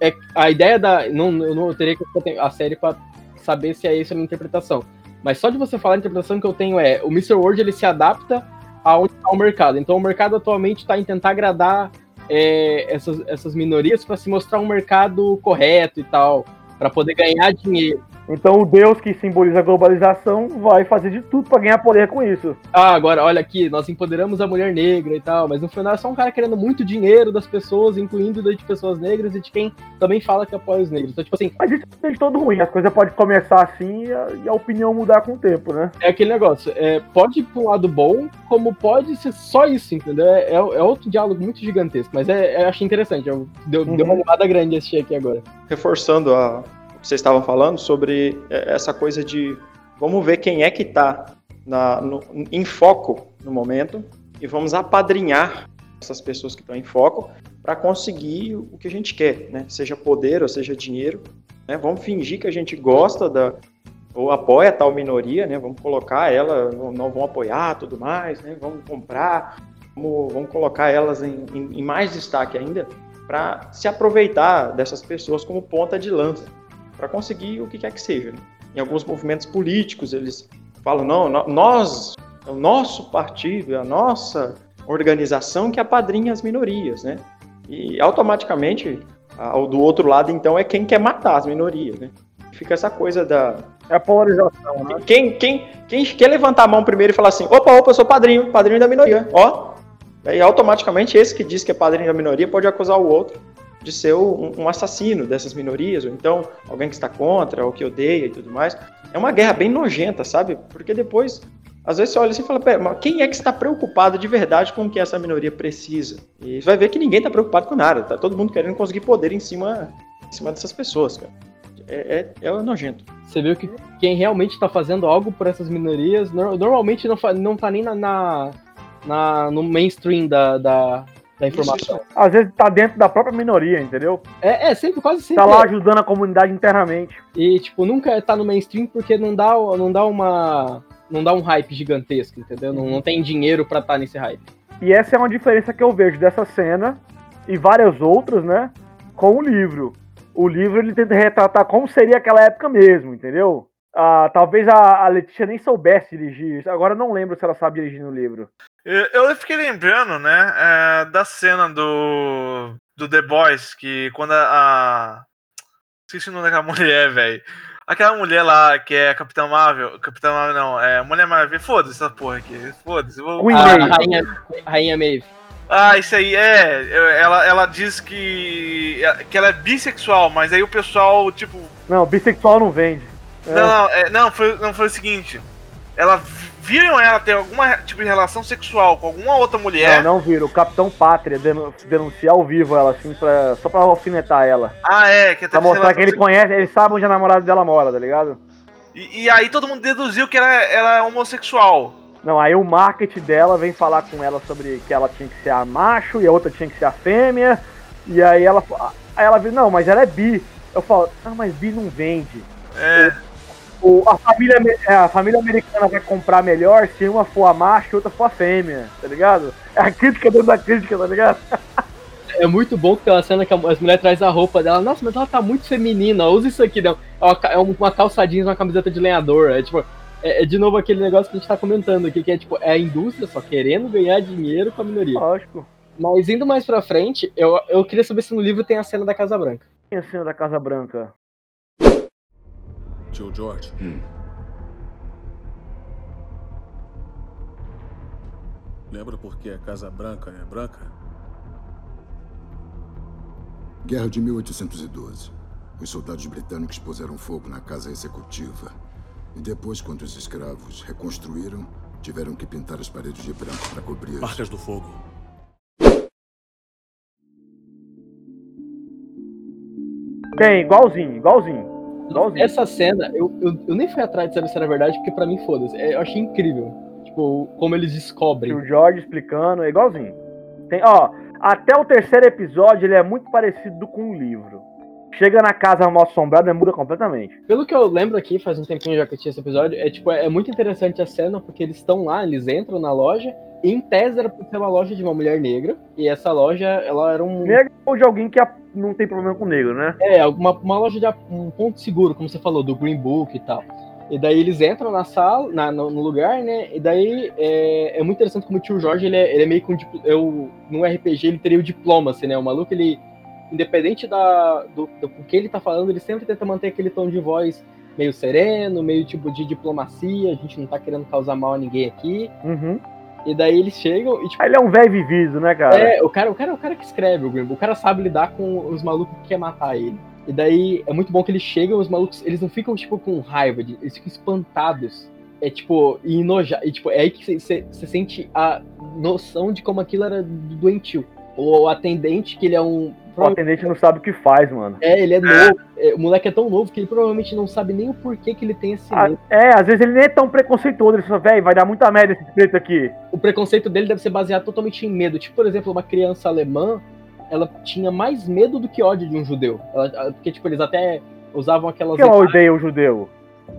é, a ideia da. Não, eu não eu teria que ter a série pra saber se é isso a minha interpretação. Mas só de você falar a interpretação que eu tenho é: o Mr. World ele se adapta aonde está o mercado. Então o mercado atualmente está em tentar agradar é, essas, essas minorias para se mostrar um mercado correto e tal, para poder ganhar dinheiro. Então o Deus que simboliza a globalização vai fazer de tudo pra ganhar poder com isso. Ah, agora, olha aqui, nós empoderamos a mulher negra e tal, mas no final é só um cara querendo muito dinheiro das pessoas, incluindo de pessoas negras e de quem também fala que apoia os negros. Então, tipo assim. Mas isso é de todo ruim, as coisas podem começar assim e a, e a opinião mudar com o tempo, né? É aquele negócio, é, pode ir pra um lado bom, como pode ser só isso, entendeu? É, é, é outro diálogo muito gigantesco, mas é, é, achei interessante. Eu, deu, uhum. deu uma animada grande assistir aqui agora. Reforçando a, vocês estavam falando sobre é, essa coisa de vamos ver quem é que está em foco no momento e vamos apadrinhar essas pessoas que estão em foco para conseguir o que a gente quer, né? Seja poder ou seja dinheiro. Né? Vamos fingir que a gente gosta da ou apoia tal minoria, né? Vamos colocar ela, não, vão apoiar, tudo mais, né? Vamos comprar, vamos, vamos colocar elas em, em, em mais destaque ainda para se aproveitar dessas pessoas como ponta de lança para conseguir o que quer que seja. Né? Em alguns movimentos políticos eles falam não, nós, é o nosso partido, é a nossa organização que apadrinha as minorias, né? E automaticamente do outro lado então é quem quer matar as minorias, né? Fica essa coisa da é a polarização, né? Quem, quem, quem quer levantar a mão primeiro e falar assim, opa, opa, eu sou padrinho, padrinho da minoria, ó. Aí automaticamente esse que diz que é padrinho da minoria pode acusar o outro de ser um, assassino dessas minorias, ou então alguém que está contra, ou que odeia e tudo mais. É uma guerra bem nojenta, sabe? Porque depois às vezes você olha assim e fala, pera, mas quem é que está preocupado de verdade com o que essa minoria precisa? E você vai ver que ninguém está preocupado com nada, tá todo mundo querendo conseguir poder em cima, em cima dessas pessoas, cara. É, é, é nojento. Você viu que quem realmente está fazendo algo por essas minorias, normalmente não, não tá nem na, na, na no mainstream da, da, da informação. Isso, Às vezes tá dentro da própria minoria, entendeu? É, é sempre, quase sempre. Tá lá ajudando a comunidade internamente. E, tipo, nunca tá no mainstream porque não dá, não dá uma não dá um hype gigantesco, entendeu? Não, não tem dinheiro para estar tá nesse hype. E essa é uma diferença que eu vejo dessa cena e várias outras, né? Com o livro. O livro ele tenta retratar como seria aquela época mesmo, entendeu? Ah, talvez a, a Letícia nem soubesse dirigir isso. Agora eu não lembro se ela sabe dirigir no livro. Eu, eu fiquei lembrando, né, é, da cena do, do The Boys, que quando a. a... Esqueci o nome daquela mulher, velho. Aquela mulher lá que é Capitão Marvel. Capitão Marvel não, é Mulher Marvel. Foda-se essa porra aqui. Foda-se. Vou... Ah, Rainha, Rainha Maeve. Ah, isso aí, é. Ela, ela diz que, que ela é bissexual, mas aí o pessoal, tipo. Não, bissexual não vende. É. Não, não, é, não, foi, não foi o seguinte. Ela viram ela ter alguma tipo de relação sexual com alguma outra mulher. Não, não viram. O Capitão Pátria denuncia ao vivo ela, assim, pra, só pra alfinetar ela. Ah, é. Que pra mostrar que ele conhece, ele sabe onde a namorada dela mora, tá ligado? E, e aí todo mundo deduziu que ela, ela é homossexual. Não, aí o marketing dela vem falar com ela sobre que ela tinha que ser a macho e a outra tinha que ser a fêmea. E aí ela, aí ela diz, não, mas ela é bi. Eu falo, ah, mas bi não vende. É. O, a, família, é, a família americana vai comprar melhor se uma for a macho e outra for a fêmea, tá ligado? É a crítica dentro da crítica, tá ligado? É muito bom que tem uma cena que as mulheres trazem a roupa dela. Nossa, mas ela tá muito feminina. Usa isso aqui, não. É uma calça jeans, uma camiseta de lenhador. É tipo, é, é, de novo aquele negócio que a gente tá comentando aqui, que é tipo, é a indústria só querendo ganhar dinheiro com a minoria. Lógico. Mas indo mais pra frente, eu, eu queria saber se no livro tem a cena da Casa Branca. Tem a cena da Casa Branca. Tio George. Hum. Lembra por que a Casa Branca é branca? Guerra de 1812. Os soldados britânicos puseram fogo na casa executiva. E depois, quando os escravos reconstruíram, tiveram que pintar as paredes de branco para cobrir. Marcas do fogo. Tem, igualzinho, igualzinho. Essa cena, eu, eu, eu, nem fui atrás de saber se era verdade, porque pra mim, foda-se. É, eu achei incrível. Tipo, como eles descobrem. O George explicando, é igualzinho. Tem, ó, até o terceiro episódio ele é muito parecido com o livro. Chega na casa mal assombrada e muda completamente. Pelo que eu lembro aqui, faz um tempinho já que eu tinha esse episódio, é tipo, é muito interessante a cena, porque eles estão lá, eles entram na loja, e em tese era pra ser uma loja de uma mulher negra, e essa loja, ela era um... Negra ou de alguém que não tem problema com negro, né? É, uma, uma loja de um ponto seguro, como você falou, do Green Book e tal. E daí eles entram na sala, na, no, no, lugar, né? E daí é, é, muito interessante como o tio Jorge, ele é, ele é meio com... Eu, no RPG ele teria o diploma, assim, né? O maluco, ele independente da, do, do que ele tá falando, ele sempre tenta manter aquele tom de voz meio sereno, meio tipo de diplomacia, a gente não tá querendo causar mal a ninguém aqui. Uhum. E daí eles chegam e, tipo. Ele é um velho vivido, né, cara? É, o cara, o cara é o cara que escreve o Grimble. O cara sabe lidar com os malucos que quer matar ele. E daí é muito bom que eles chegam, os malucos, eles não ficam, tipo, com raiva, de- eles ficam espantados. É tipo, e enojar. E tipo, é aí que você sente a noção de como aquilo era doentio. O atendente, que ele é um. O atendente não sabe o que faz, mano. É, ele é novo. é, o moleque é tão novo que ele provavelmente não sabe nem o porquê que ele tem esse Ah, medo. é, às vezes ele nem é tão preconceituoso, ele só, velho, vai dar muita merda esse preto aqui. O preconceito dele deve ser baseado totalmente em medo. Tipo, por exemplo, uma criança alemã, ela tinha mais medo do que ódio de um judeu. Ela- ela- porque, tipo, eles até usavam aquelas. Por que ela odeia o judeu?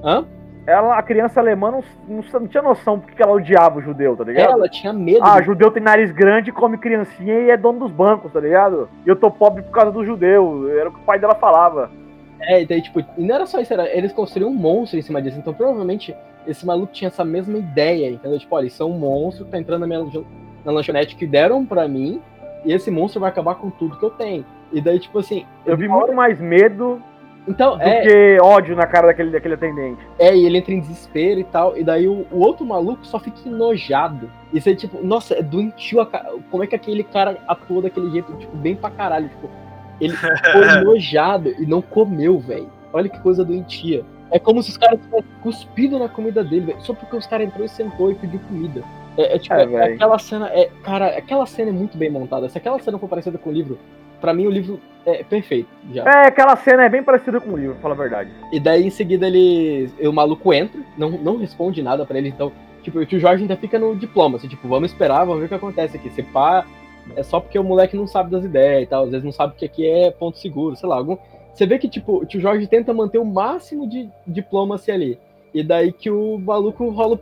Hã? Ela, a criança alemã não, não, não tinha noção porque que ela odiava o judeu, tá ligado? Ela tinha medo. Ah, judeu tem nariz grande, come criancinha e é dono dos bancos, tá ligado? E eu tô pobre por causa do judeu, era o que o pai dela falava. É, e daí, tipo, e não era só isso, era, eles construíram um monstro em cima disso. Então, provavelmente, esse maluco tinha essa mesma ideia, entendeu? Tipo, olha, isso é um monstro que tá entrando na minha na lanchonete que deram pra mim, e esse monstro vai acabar com tudo que eu tenho. E daí, tipo assim. Eu vi muito mais medo então, do é, que ódio na cara daquele, daquele atendente. é, e ele entra em desespero e tal, e daí o, o outro maluco só fica enojado. E você, tipo, nossa, é doentio a ca- como é que aquele cara atuou daquele jeito, tipo, bem pra caralho, tipo, ele ficou enojado e não comeu, velho. Olha que coisa doentia. É como se os caras tivessem cuspido na comida dele, velho, só porque os caras entrou e sentou e pediu comida. É, é tipo, É, é- aquela cena, é, cara, aquela cena é muito bem montada. Se aquela cena for parecida com o livro, pra mim o livro é perfeito já. É, aquela cena é bem parecida com o livro, pra falar a verdade. E daí em seguida ele. O maluco entra, não, não responde nada pra ele, então. Tipo, o tio Jorge ainda fica no diploma, assim, tipo, vamos esperar, vamos ver o que acontece aqui. Se pá, é só porque o moleque não sabe das ideias e tal, às vezes não sabe que aqui é ponto seguro, sei lá, algum. Você vê que, tipo, o tio Jorge tenta manter o máximo de diplomacia ali. E daí que o maluco rola.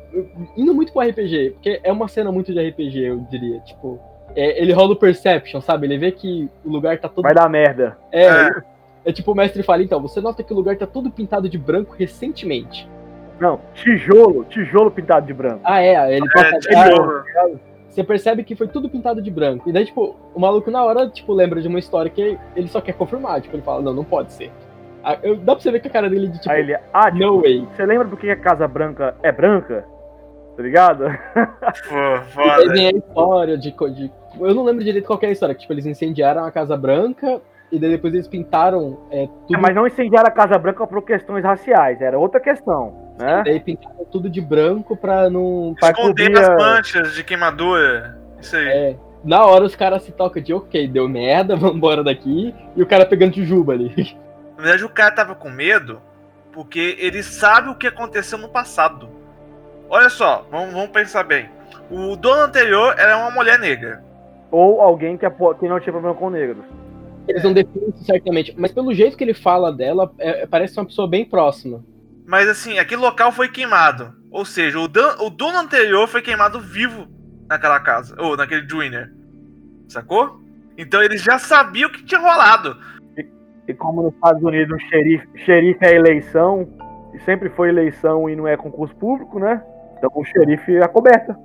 Indo muito pro RPG, porque é uma cena muito de RPG, eu diria. Tipo, é, ele rola o Perception, sabe? Ele vê que o lugar tá todo. Vai dar merda. É, é tipo o mestre fala, então, você nota que o lugar tá todo pintado de branco recentemente. Não, tijolo, tijolo pintado de branco. Ah, é, ele É, tijolo. Você percebe que foi tudo pintado de branco. E daí, tipo, o maluco na hora, tipo, lembra de uma história que ele só quer confirmar. Tipo, ele fala, não, não pode ser. Ah, eu- dá pra você ver que a cara dele de tipo. Aí ele, ah, tipo, no way. Você lembra por que a Casa Branca é branca? Tá ligado? Pô, E daí vem a história de, co- de. Eu não lembro direito qual que é a história. Que, tipo, eles incendiaram a Casa Branca e daí depois eles pintaram é, tudo. É, mas não incendiaram a Casa Branca por questões raciais, era outra questão, né? E daí pintaram tudo de branco pra não. Pra Esconder cobrir as manchas de queimadura. Isso aí. É. Na hora os caras se tocam de ok, deu merda, vambora daqui. E o cara pegando jujuba ali. Na verdade, o cara tava com medo porque ele sabe o que aconteceu no passado. Olha só, vamos, vamos pensar bem. O dono anterior era uma mulher negra. Ou alguém que, apo- que não tinha problema com negros. Eles não definem isso certamente. Mas pelo jeito que ele fala dela, é- parece uma pessoa bem próxima. Mas assim, aquele local foi queimado. Ou seja, o, dan- o dono anterior foi queimado vivo naquela casa. Ou naquele Dwiner. Sacou? Então eles já sabiam o que tinha rolado. E como nos Estados Unidos o xerife, xerife é eleição, e sempre foi eleição e não é concurso público, né? Então o xerife é a coberta.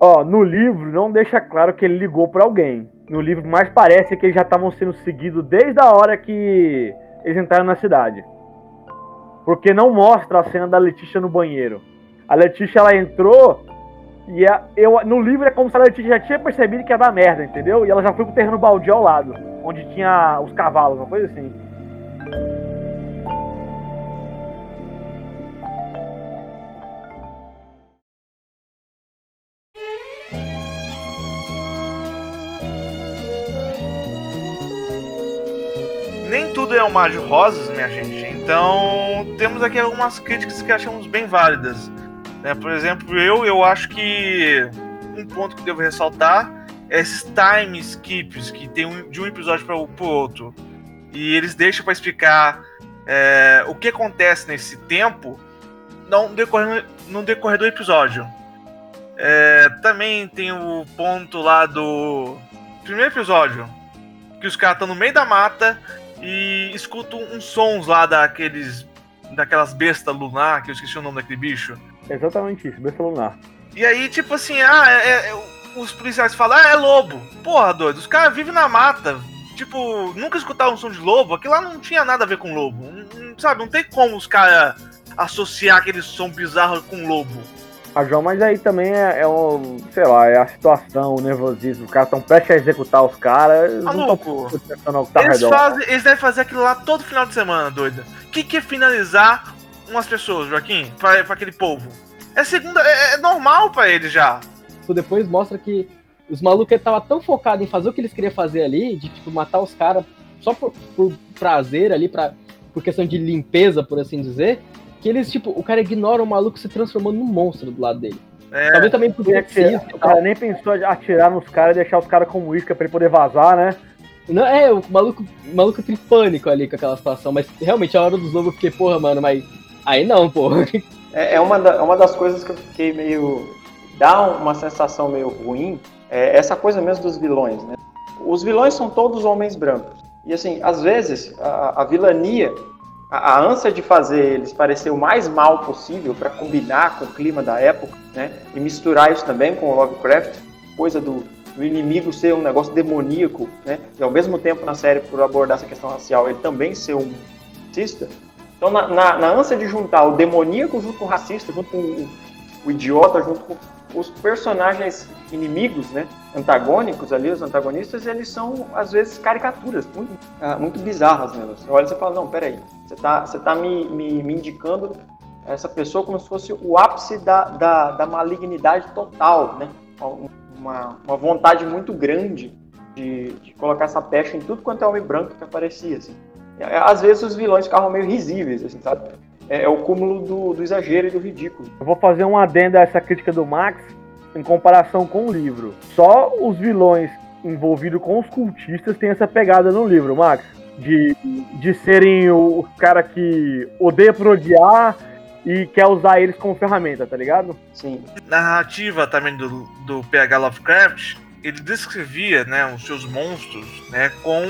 Ó, no livro não deixa claro que ele ligou pra alguém. No livro mais parece que eles já estavam sendo seguidos desde a hora que eles entraram na cidade. Porque não mostra a cena da Letícia no banheiro. A Letícia ela entrou e a- eu, no livro é como se a Letícia já tinha percebido que ia dar merda, entendeu? E ela já foi pro terreno baldio ao lado, onde tinha os cavalos, uma coisa assim. Nem tudo é um mar de rosas, minha gente. Então, temos aqui algumas críticas que achamos bem válidas. né? Por exemplo, eu, eu acho que um ponto que devo ressaltar é esses time skips que tem um- de um episódio para o outro. E eles deixam para explicar é, o que acontece nesse tempo no decorrer, no decorrer do episódio. É, também tem o ponto lá do primeiro episódio, que os caras estão no meio da mata e escutam uns sons lá daqueles. daquelas bestas lunar, que eu esqueci o nome daquele bicho. Exatamente isso, besta lunar. E aí, tipo assim, ah, é- é- os policiais falam, ah, é lobo. Porra, doido, os caras vivem na mata tipo, nunca escutaram um som de lobo, aquilo lá não tinha nada a ver com lobo. Não- não- sabe, não tem como os caras associar aquele som bizarro com lobo. Ah, João, mas aí também é, é um, sei lá, é a situação, o nervosismo. Os caras estão prestes a executar os caras. Não Maluco. ao que tá Eles, redor. fazem, eles devem fazer aquilo lá todo final de semana, doida. O que, que é finalizar umas pessoas, Joaquim? Pra, pra aquele povo? É segunda. É, é normal pra eles já. Tipo, depois mostra que os malucos estavam tão focados em fazer o que eles queriam fazer ali, de tipo, matar os caras só por, por prazer ali, pra, por questão de limpeza, por assim dizer, que eles, tipo, o cara ignora o maluco se transformando num monstro do lado dele. É, Talvez também por E atira- o cara nem pensou em atirar nos caras e deixar os caras como isca pra ele poder vazar, né? Não, é, o maluco, o maluco tem pânico ali com aquela situação, mas realmente a hora dos lobos eu fiquei, porra, mano, mas aí não, porra. É, é uma, da- é uma das coisas que eu fiquei meio. dá uma sensação meio ruim. É essa coisa mesmo dos vilões, né? Os vilões são todos homens brancos. E assim, às vezes, a, a vilania, a, a ânsia de fazer eles parecer o mais mal possível para combinar com o clima da época, né? E misturar isso também com o Lovecraft, coisa do, do inimigo ser um negócio demoníaco, né? E ao mesmo tempo na série, por abordar essa questão racial, ele também ser um racista. Então, na, na, na ânsia de juntar o demoníaco junto com o racista, junto com o, o idiota, junto com os personagens inimigos, né, antagônicos ali, os antagonistas, eles são, às vezes, caricaturas muito, ah, muito bizarras mesmo. Você olha e fala, não, peraí, você tá, você tá me, me, me indicando essa pessoa como se fosse o ápice da, da, da malignidade total, né? Uma, uma vontade muito grande de, de colocar essa pecha em tudo quanto é homem branco que aparecia, assim. É, Às vezes os vilões ficavam meio risíveis, assim, sabe? É, é o cúmulo do, do exagero e do ridículo. Eu vou fazer um adendo a essa crítica do Max em comparação com o livro. Só os vilões envolvidos com os cultistas têm essa pegada no livro, Max. De, de serem o, o cara que odeia por odiar e quer usar eles como ferramenta, tá ligado? Sim. narrativa também do, do PH Lovecraft, ele descrevia né, os seus monstros né, com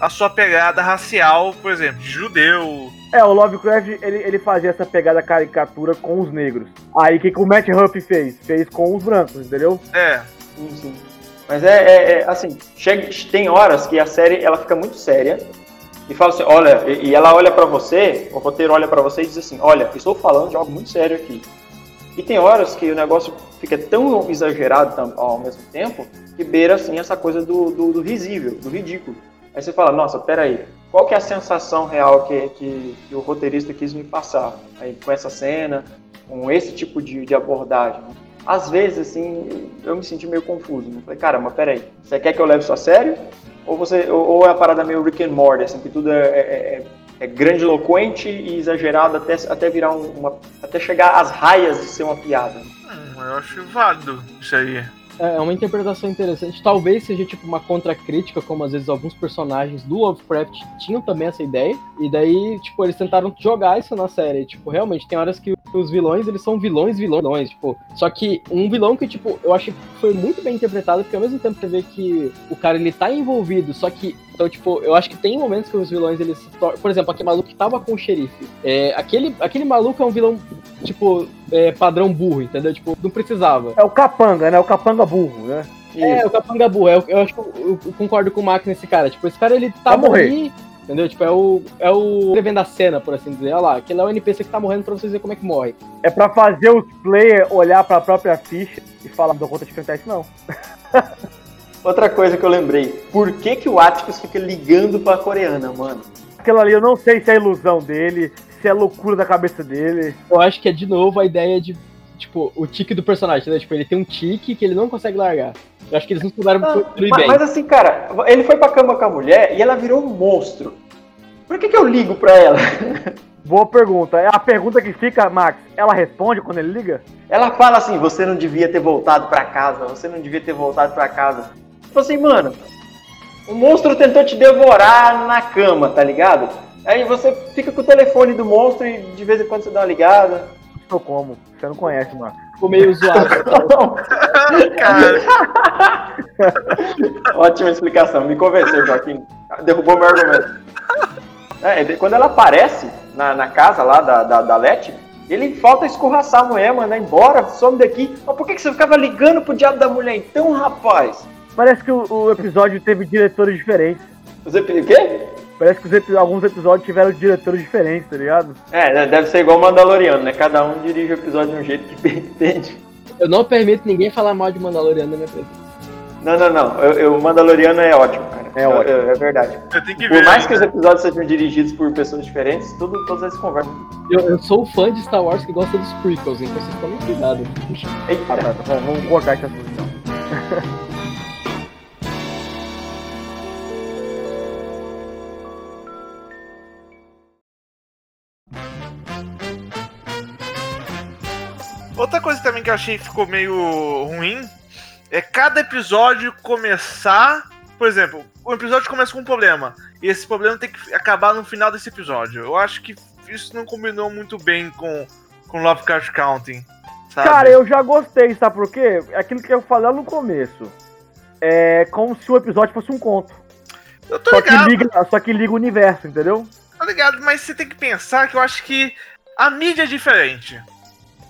a sua pegada racial, por exemplo, de judeu. É, o Lovecraft, ele, ele fazia essa pegada caricatura com os negros. Aí o que, que o Matt Huff fez? Fez com os brancos, entendeu? É. Sim, sim. Mas é, é- é, assim, chega, tem horas que a série ela fica muito séria e fala assim, olha, e, e ela olha pra você, o roteiro olha pra você e diz assim, olha, estou falando de algo muito sério aqui. E tem horas que o negócio fica tão exagerado ao mesmo tempo que beira assim essa coisa do, do, do risível, do ridículo. Aí você fala, nossa, peraí, qual que é a sensação real que, que, que o roteirista quis me passar? Aí com essa cena, com esse tipo de, de abordagem. Às vezes, assim, eu me senti meio confuso. Né? Falei, cara, mas peraí, você quer que eu leve isso a sério? Ou, você, ou, é a parada meio Rick and Morty, assim, que tudo é, é, é, é grandiloquente e exagerado até, até virar um- uma. até chegar às raias de ser uma piada. Hum, eu acho válido isso aí. É uma interpretação interessante. Talvez seja tipo uma contracrítica, como às vezes alguns personagens do Lovecraft tinham também essa ideia. E daí, tipo, eles tentaram jogar isso na série. Tipo, realmente, tem horas que os vilões, eles são vilões, vilões, tipo. Só que um vilão que, tipo, eu achei que foi muito bem interpretado, porque ao mesmo tempo você vê que o cara, ele tá envolvido, só que. Então, tipo, eu acho que tem momentos que os vilões, eles se tornam. Por exemplo, aquele maluco que tava com o xerife. É, aquele, aquele maluco é um vilão, tipo, é, padrão burro, entendeu? Tipo, não precisava. É o capanga, né? O capanga burro, né? É, o Capanga Burro. Eu, eu acho que eu, eu- concordo com o Max nesse cara. Tipo, esse cara, ele tá ali, entendeu? Tipo, é o, é o escrevendo a cena, por assim dizer. Olha lá, aquele é o NPC que tá morrendo pra vocês verem como é que morre. É pra fazer os players olhar pra própria ficha e falar, não dou conta de enfrentar isso não. Outra coisa que eu lembrei, por que, que o Atticus fica ligando pra coreana, mano? Aquilo ali eu não sei se é ilusão dele, se é loucura da cabeça dele. Eu acho que é, de novo, a ideia de, tipo, o tique do personagem, entendeu? Tipo, ele tem um tique que ele não consegue largar. Eu acho que eles não souberam construir Mas, bem. mas assim, cara, ele foi pra cama com a mulher e ela virou um monstro. Por que, que eu ligo pra ela? Boa pergunta. É a pergunta que fica, Max, ela responde quando ele liga? Ela fala assim: você não devia ter voltado pra casa, você não devia ter voltado pra casa. Tipo assim, mano, o monstro tentou te devorar na cama, tá ligado? Aí você fica com o telefone do monstro e de vez em quando você dá uma ligada. Estou como? Você não conhece, Max. Ficou meio zoado. Ótima explicação, me convenceu, Joaquim. Derrubou meu argumento. É, quando ela aparece na, na casa lá da, da, da Leti, ele falta escorraçar a mulher, mandar embora, some daqui. Mas por que, que você ficava ligando pro diabo da mulher então, rapaz? Parece que o, o episódio teve diretores diferentes. Os epi... O quê? Parece que os epi- alguns episódios tiveram diretores diferentes, tá ligado? É, né, deve ser igual o Mandaloriano, né? Cada um dirige o episódio de um jeito que entende. Eu não permito ninguém falar mal de Mandaloriano na minha presença. Não, não, não. Eu, eu- o Mandaloriano é ótimo, cara. É ótimo. É, é verdade. Eu Por ver. mais que os episódios sejam dirigidos por pessoas diferentes, tudo, todas eles conversam. Eu, eu sou fã de Star Wars que gosta dos prequels, então vocês tomem cuidado. Ah, tá, tá, bom, vamos cortar essa assunto Outra coisa também que eu achei que ficou meio ruim é cada episódio começar. Por exemplo, o episódio começa com um problema. E esse problema tem que acabar no final desse episódio. Eu acho que isso não combinou muito bem com, com Lovecraft Counting. Sabe? Cara, eu já gostei, sabe por quê? Aquilo que eu falei lá no começo. É como se o episódio fosse um conto. Eu tô Só que, ligado. liga, só que liga o universo, entendeu? Tá ligado? Mas você tem que pensar que eu acho que a mídia é diferente.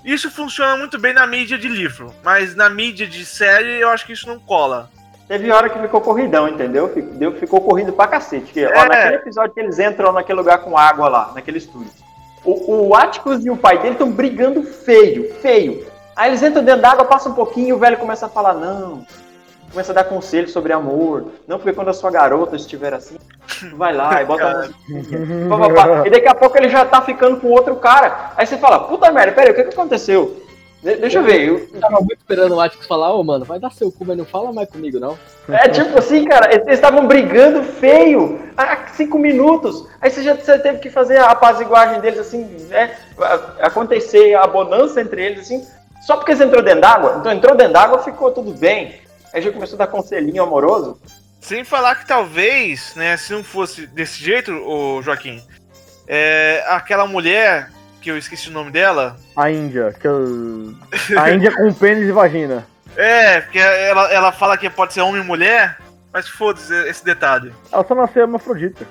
Isso funciona muito bem na mídia de livro, mas na mídia de série eu acho que isso não cola. Teve hora que ficou corridão, entendeu? Deu, ficou corrido pra cacete. Que, ó, É. naquele episódio que eles entram naquele lugar com água lá, naquele estúdio. O, o Atticus e o pai dele estão brigando feio, feio. Aí eles entram dentro d'água, passa um pouquinho e o velho começa a falar, não. Começa a dar conselho sobre amor. Não, porque quando a sua garota estiver assim, vai lá e bota a musiquinha. Pá, pá, pá. E daqui a pouco ele já tá ficando com outro cara. Aí você fala, puta merda, peraí, o que que aconteceu? De- deixa eu ver. eu- Eu tava muito esperando o Atticus falar, ô mano, vai dar seu cu, mas não fala mais comigo, não. É tipo assim, cara, eles estavam brigando feio há cinco minutos. Aí você já você teve que fazer a apaziguagem deles, assim, né? Acontecer a bonança entre eles, assim, só porque você entrou dentro d'água. Então entrou dentro d'água, ficou tudo bem. Aí já começou a dar conselhinho amoroso. Sem falar que talvez, né, se não fosse desse jeito, o Joaquim, é, aquela mulher, que eu esqueci o nome dela, A Índia. Que eu... A Índia com pênis e vagina. é, porque ela, ela fala que pode ser homem e mulher, mas foda-se esse detalhe. Ela só nasceu hermafrodita.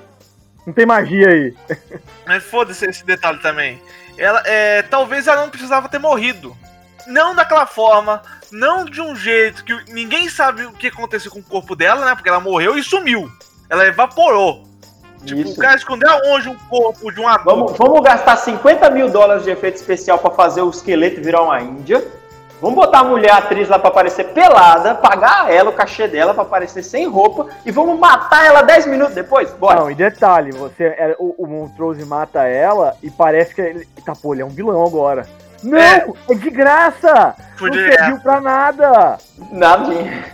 Não tem magia aí. Mas foda-se esse detalhe também. Ela, é, talvez ela não precisava ter morrido. Não daquela forma, não de um jeito que ninguém sabe o que aconteceu com o corpo dela, né? Porque ela morreu e sumiu. Ela evaporou. Tipo, Isso. o cara escondeu aonde um corpo de um adulto? Vamos, vamos gastar 50 mil dólares de efeito especial pra fazer o esqueleto virar uma índia. Vamos botar a mulher atriz lá pra aparecer pelada, pagar ela o cachê dela pra aparecer sem roupa e vamos matar ela 10 minutos depois? Bora. Não, e detalhe, você é, o, o Montrose mata ela e parece que ele. Tá, pô, ele é um vilão agora. Não! É. É, de graça! Não serviu pra nada! Nadinha.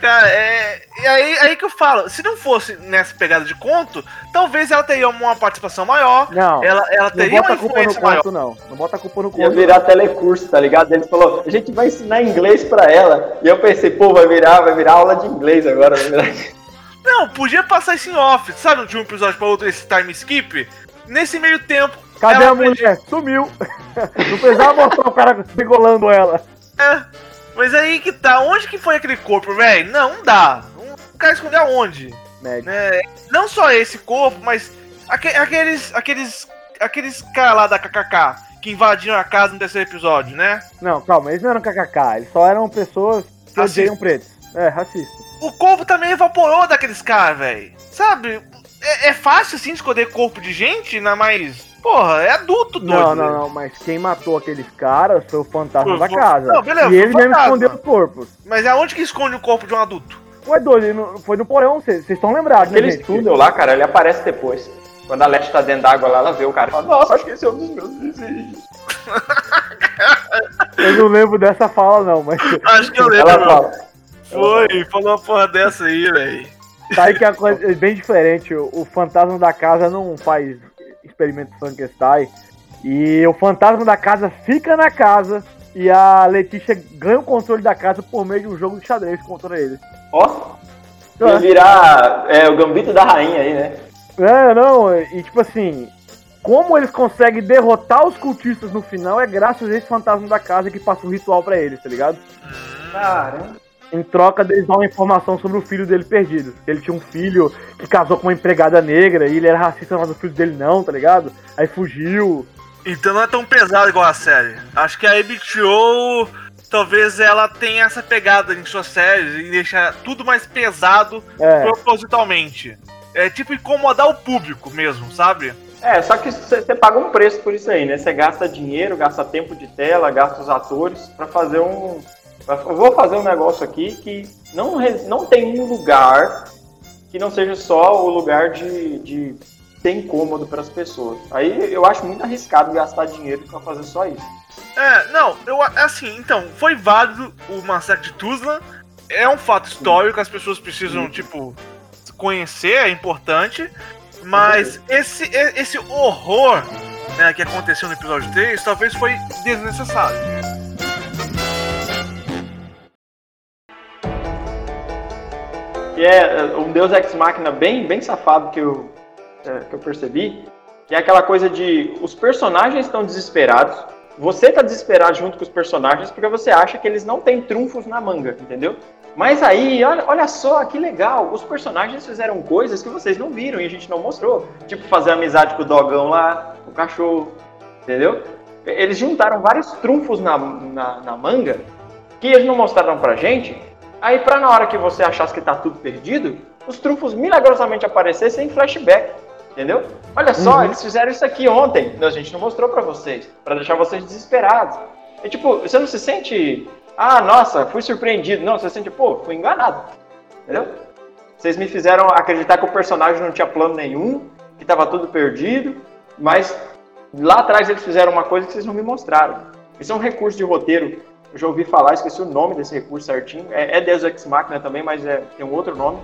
Cara, é. E aí, aí que eu falo, se não fosse nessa pegada de conto, talvez ela teria uma participação maior. Não. Ela, ela Não teria bota uma a culpa no maior. conto, não. Não bota a culpa no Ia conto. virar telecurso, tá ligado? Ele falou, a gente vai ensinar inglês pra ela. E eu pensei, pô, vai virar, vai virar aula de inglês agora. Vai virar... Não, podia passar isso em off, sabe? De um episódio pra outro, esse time skip. Nesse meio tempo. Cadê a mulher? Sumiu! Não precisava mostrar o cara degolando ela. É, mas aí que tá, onde que foi aquele corpo, velho? Não, não dá. O cara escondeu aonde? Né? Não só esse corpo, mas aque- aqueles, aqueles, aqueles caras lá da KKK que invadiram a casa no terceiro episódio, né? Não, calma, eles não eram kkk, eles só eram pessoas que odeiam pretos. É, racista. O corpo também evaporou daqueles caras, velho. Sabe? É, é fácil assim esconder corpo de gente, na mais. Porra, é adulto doido. Não, não, velho. não, mas quem matou aqueles caras foi o fantasma Foi- da casa. Não, beleza, e ele o mesmo fantasma. escondeu os corpos. Mas aonde que esconde o corpo de um adulto? Ué, doido, foi no porão, vocês estão lembrados, né, Aquele gente? túnel lá, cara, ele aparece depois. Quando a Leste tá dentro d'água lá, ela vê o cara e fala, nossa, acho que esse é um dos meus vizinhos. Eu não lembro dessa fala, não, mas. Acho que eu lembro. Ela fala. Foi, falou uma porra dessa aí, velho. Tá aí que a coisa é bem diferente. O, o fantasma da casa não faz experimento Frankenstein. E o fantasma da casa fica na casa. E a Letícia ganha o controle da casa por meio de um jogo de xadrez contra ele. Ó, vai virar é, o gambito da rainha aí, né? É, não, e tipo assim, como eles conseguem derrotar os cultistas no final é graças a esse fantasma da casa que passa um ritual pra eles, tá ligado? Caramba. Em troca deles dar uma informação sobre o filho dele perdido. Ele tinha um filho que casou com uma empregada negra e ele era racista, mas o filho dele não, tá ligado? Aí fugiu. Então não é tão pesado igual a série. Acho que a HBO talvez ela tenha essa pegada em suas séries e deixa tudo mais pesado É. propositalmente. É tipo incomodar o público mesmo, sabe? É, só que você paga um preço por isso aí, né? Você gasta dinheiro, gasta tempo de tela, gasta os atores para fazer um. Eu vou fazer um negócio aqui que não, não tem um lugar que não seja só o lugar de, de ser incômodo para as pessoas. Aí eu acho muito arriscado gastar dinheiro para fazer só isso. É, não, eu assim, então, foi válido o massacre de Tuzla. É um fato histórico, as pessoas precisam, Sim. tipo, conhecer, é importante. Mas esse, esse horror né, que aconteceu no episódio 3 talvez foi desnecessário. Que é um Deus Ex Machina bem, bem safado que eu, é, que eu percebi. Que é aquela coisa de os personagens estão desesperados. Você está desesperado junto com os personagens porque você acha que eles não têm trunfos na manga, entendeu? Mas aí, olha, olha só que legal, os personagens fizeram coisas que vocês não viram e a gente não mostrou. Tipo, fazer amizade com o dogão lá, o cachorro, entendeu? Eles juntaram vários trunfos na, na, na manga que eles não mostraram pra gente. Aí, pra na hora que você achasse que tá tudo perdido, os trunfos milagrosamente aparecessem em flashback, entendeu? Olha só, uhum. eles fizeram isso aqui ontem, a gente não mostrou pra vocês, para deixar vocês desesperados. E tipo, você não se sente ah, nossa, fui surpreendido. Não, você sente, pô, fui enganado. Entendeu? Vocês me fizeram acreditar que o personagem não tinha plano nenhum, que estava tudo perdido, mas lá atrás eles fizeram uma coisa que vocês não me mostraram. Isso é um recurso de roteiro. Eu já ouvi falar, esqueci o nome desse recurso certinho. É, é Deus Ex Machina também, mas é, tem um outro nome.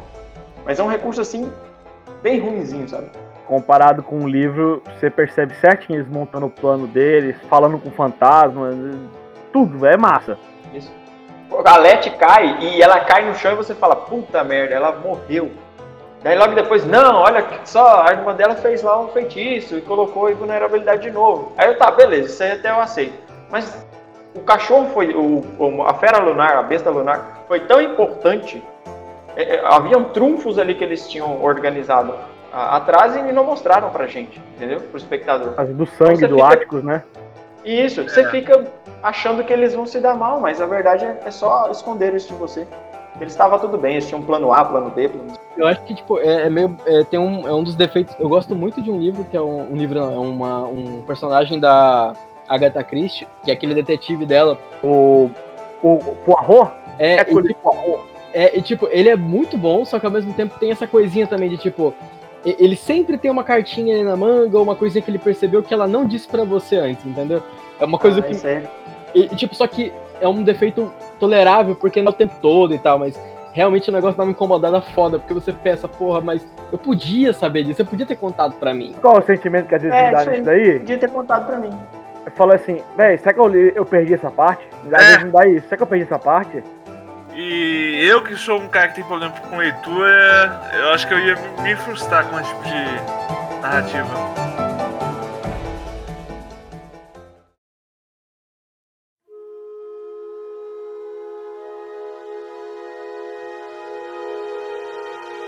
Mas é um recurso assim, bem ruimzinho, sabe? Comparado com o livro, você percebe certinho eles montando o plano deles, falando com fantasmas, tudo, é massa. Isso. A Leti cai e ela cai no chão e você fala, puta merda, ela morreu. Daí logo depois, não, olha só, a irmã dela fez lá um feitiço e colocou vulnerabilidade de novo. Aí eu, tá, beleza, isso aí até eu aceito. Mas o cachorro foi, o, a fera lunar, a besta lunar, foi tão importante. É, é, haviam trunfos ali que eles tinham organizado a, atrás e não mostraram pra gente, entendeu? Pro espectador. As do sangue então, do fica... Áticos, né? Isso, você é. fica achando que eles vão se dar mal, mas a verdade é, é só esconder isso de você. Eles estavam tudo bem, eles tinham plano A, plano B, plano C. Eu acho que, tipo, é, é meio. É, tem um, é um dos defeitos. Eu gosto muito de um livro que é um, um livro, não, é uma, um personagem da Agatha Christie, que é aquele detetive dela. O. O Poirot? É, é, e, tipo, é, e, tipo, ele é muito bom, só que ao mesmo tempo tem essa coisinha também de tipo. Ele sempre tem uma cartinha ali na manga, ou uma coisinha que ele percebeu que ela não disse para você antes, entendeu? É uma coisa ah, que. É e, tipo, só que é um defeito tolerável, porque não é o tempo todo e tal, mas realmente o negócio dá uma incomodada foda, porque você pensa, porra, mas eu podia saber disso, eu podia ter contado pra mim. Qual o sentimento que às vezes é, dá nisso daí? Podia ter contado pra mim. Eu falo assim, véi, será que eu, eu perdi essa parte? Às é. vezes não dá isso, será que eu perdi essa parte? E eu que sou um cara que tem problema com leitura, eu acho que eu ia me frustrar com esse tipo de narrativa.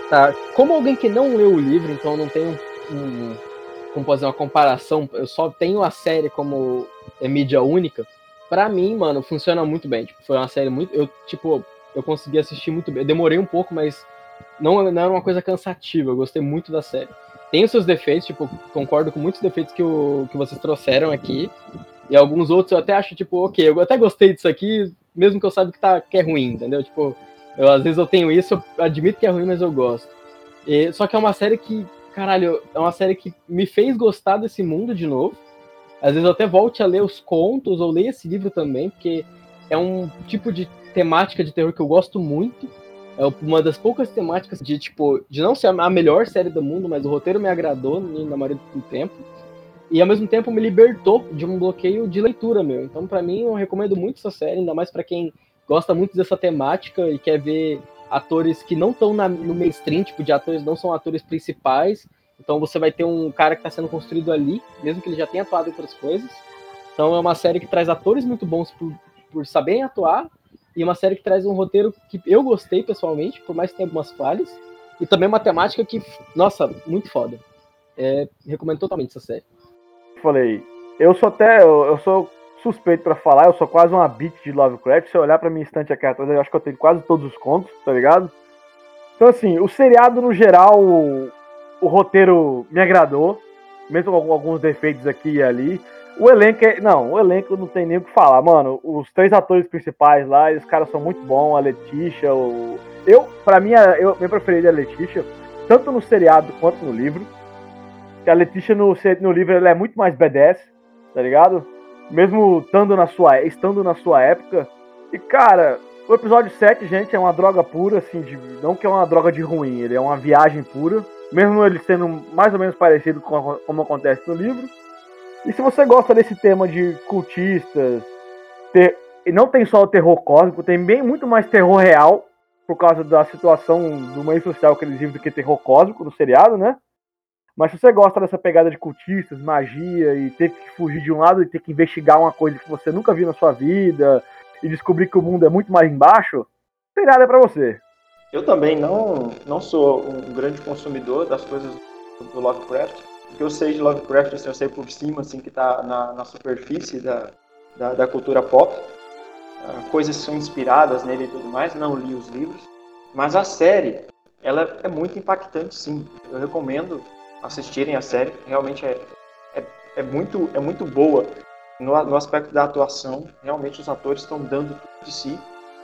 Tá. Como alguém que não leu o livro, então não tenho um, como fazer uma comparação, eu só tenho a série como é mídia única. Para mim, mano, funciona muito bem. Tipo, foi uma série muito, eu tipo, eu consegui assistir muito bem. Eu demorei um pouco, mas não, não era uma coisa cansativa. Eu gostei muito da série. Tem os seus defeitos, tipo, concordo com muitos defeitos que, o, que vocês trouxeram aqui. E alguns outros eu até acho, tipo, ok, eu até gostei disso aqui, mesmo que eu saiba que, tá, que é ruim, entendeu? Tipo, eu, às vezes eu tenho isso, eu admito que é ruim, mas eu gosto. E, só que é uma série que, caralho, é uma série que me fez gostar desse mundo de novo. Às vezes eu até volte a ler os contos ou leio esse livro também, porque é um tipo de temática de terror que eu gosto muito. É uma das poucas temáticas de, tipo, de não ser a melhor série do mundo, mas o roteiro me agradou na maioria do tempo. E ao mesmo tempo me libertou de um bloqueio de leitura, meu. Então, para mim, eu recomendo muito essa série, ainda mais para quem gosta muito dessa temática e quer ver atores que não estão no mainstream, tipo, de atores não são atores principais. Então você vai ter um cara que está sendo construído ali, mesmo que ele já tenha atuado em outras coisas. Então é uma série que traz atores muito bons por, por saberem atuar, e uma série que traz um roteiro que eu gostei pessoalmente, por mais que tenha algumas falhas, e também uma temática que, nossa, muito foda. É, recomendo totalmente essa série. Falei, eu sou até, eu, eu sou suspeito para falar, eu sou quase uma beat de Lovecraft. Se eu olhar pra minha estante aqui atrás, eu acho que eu tenho quase todos os contos, tá ligado? Então, assim, o seriado no geral, o roteiro me agradou, mesmo com alguns defeitos aqui e ali. O elenco é. Não, o elenco não tem nem o que falar, mano. Os três atores principais lá, os caras são muito bons. A Letícia, o. Eu, pra mim, eu, minha preferida é a Letícia, tanto no seriado quanto no livro. Que a Letícia no, no livro ela é muito mais badass, tá ligado? Mesmo estando na sua, estando na sua época. E, cara, o episódio 7, gente, é uma droga pura, assim, de, não que é uma droga de ruim, ele é uma viagem pura. Mesmo ele sendo mais ou menos parecido com como acontece no livro. E se você gosta desse tema de cultistas, ter, e não tem só o terror cósmico, tem bem muito mais terror real, por causa da situação do meio social que eles vivem do que terror cósmico no seriado, né? Mas se você gosta dessa pegada de cultistas, magia e ter que fugir de um lado e ter que investigar uma coisa que você nunca viu na sua vida e descobrir que o mundo é muito mais embaixo, seriado é para você. Eu também não, não sou um grande consumidor das coisas do Lovecraft, o que eu sei de Lovecraft, assim, eu sei por cima, assim, que está na, na superfície da, da, da cultura pop. Uh, coisas são inspiradas nele e tudo mais, não li os livros. Mas a série, ela é muito impactante, sim. Eu recomendo assistirem a série. Realmente é, é, é muito, é muito boa no, no aspecto da atuação. Realmente os atores estão dando tudo de si.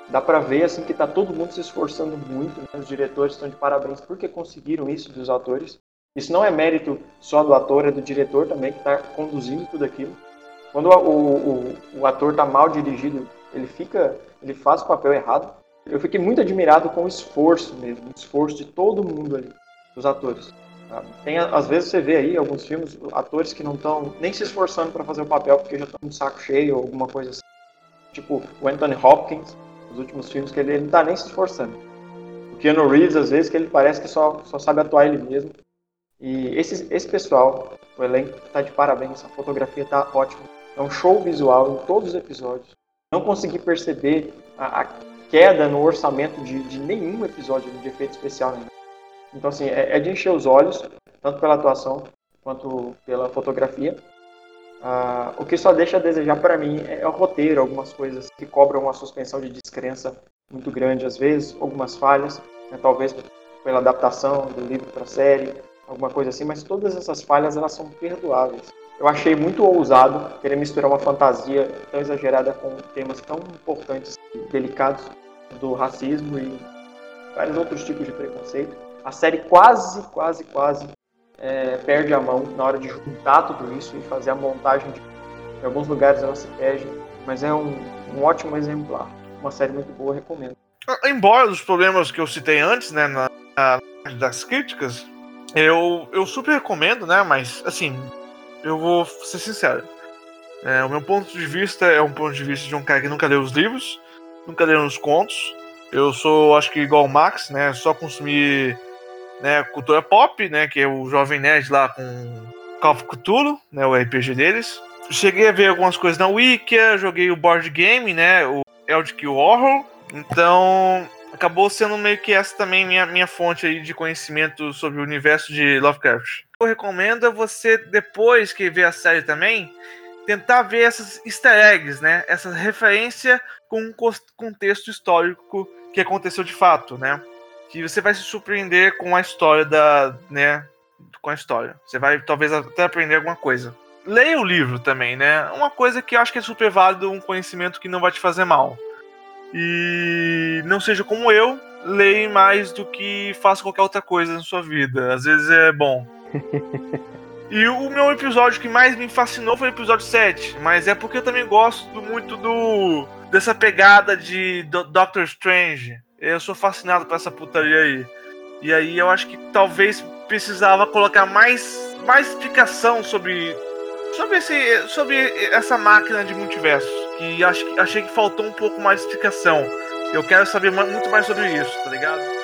Dá para ver assim que está todo mundo se esforçando muito. Né? Os diretores estão de parabéns porque conseguiram isso dos atores. Isso não é mérito só do ator, é do diretor também que está conduzindo tudo aquilo. Quando o, o, o ator está mal dirigido, ele fica, ele faz o papel errado. Eu fiquei muito admirado com o esforço mesmo, o esforço de todo mundo ali, dos atores. Tá? Tem, às vezes você vê aí alguns filmes, atores que não estão nem se esforçando para fazer o papel porque já estão de saco cheio ou alguma coisa assim. Tipo o Anthony Hopkins, nos últimos filmes que ele, ele não está nem se esforçando. O Keanu Reeves, às vezes, que ele parece que só, só sabe atuar ele mesmo. E esse, esse pessoal, o elenco, está de parabéns, a fotografia está ótima. É um show visual em todos os episódios. Não consegui perceber a, a queda no orçamento de, de, nenhum episódio de efeito especial. Né? Então, assim, é, é, de encher os olhos, tanto pela atuação quanto pela fotografia. Ah, o que só deixa a desejar para mim é, é o roteiro, algumas coisas que cobram uma suspensão de descrença muito grande às vezes, algumas falhas, né? talvez pela adaptação do livro para a série, alguma coisa assim, mas todas essas falhas elas são perdoáveis. Eu achei muito ousado querer misturar uma fantasia tão exagerada com temas tão importantes e delicados do racismo e vários outros tipos de preconceito. A série quase, quase, quase é, perde a mão na hora de juntar tudo isso e fazer a montagem. De... Em alguns lugares ela se perde, mas é um, um ótimo exemplar. Uma série muito boa, recomendo. Embora os problemas que eu citei antes, né, na, na das críticas, eu, eu super recomendo, né? Mas, assim, eu vou ser sincero. É, o meu ponto de vista é um ponto de vista de um cara que nunca leu os livros, nunca leu os contos. Eu sou, acho que igual o Max, né? Só consumir né, cultura pop, né? Que é o Jovem Nerd lá com Call of Cthulhu, né? O RPG deles. Cheguei a ver algumas coisas na Wikia, joguei o board game, né? O Eldritch Horror. Então, acabou sendo meio que essa também minha, minha fonte aí de conhecimento sobre o universo de Lovecraft. Eu recomendo você, depois que ver a série também, tentar ver essas easter eggs, né? Essa referência com um contexto histórico que aconteceu de fato, né? Que você vai se surpreender com a história da, né? Com a história. Você vai talvez até aprender alguma coisa. Leia o livro também, né? Uma coisa que eu acho que é super válido, um conhecimento que não vai te fazer mal. E não seja como eu, leia mais do que faça qualquer outra coisa na sua vida. Às vezes é bom. e o meu episódio que mais me fascinou foi o episódio 7, mas é porque eu também gosto muito do dessa pegada de Doctor Strange. Eu sou fascinado por essa putaria aí. E aí eu acho que talvez precisava colocar mais mais explicação sobre sobre esse sobre essa máquina de multiverso que acho, achei que faltou um pouco mais de explicação. Eu quero saber muito mais sobre isso, tá ligado?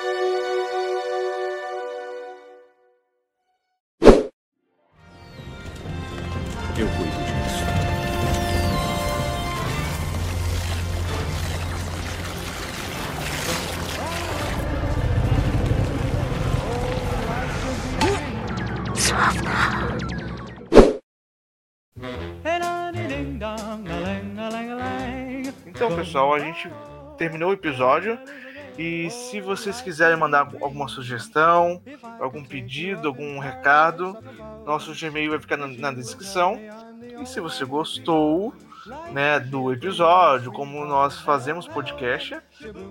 Pessoal, a gente terminou o episódio E se vocês quiserem mandar alguma sugestão, algum pedido, algum recado, nosso Gmail vai ficar na, na descrição. E se você gostou né, do episódio, como nós fazemos podcast,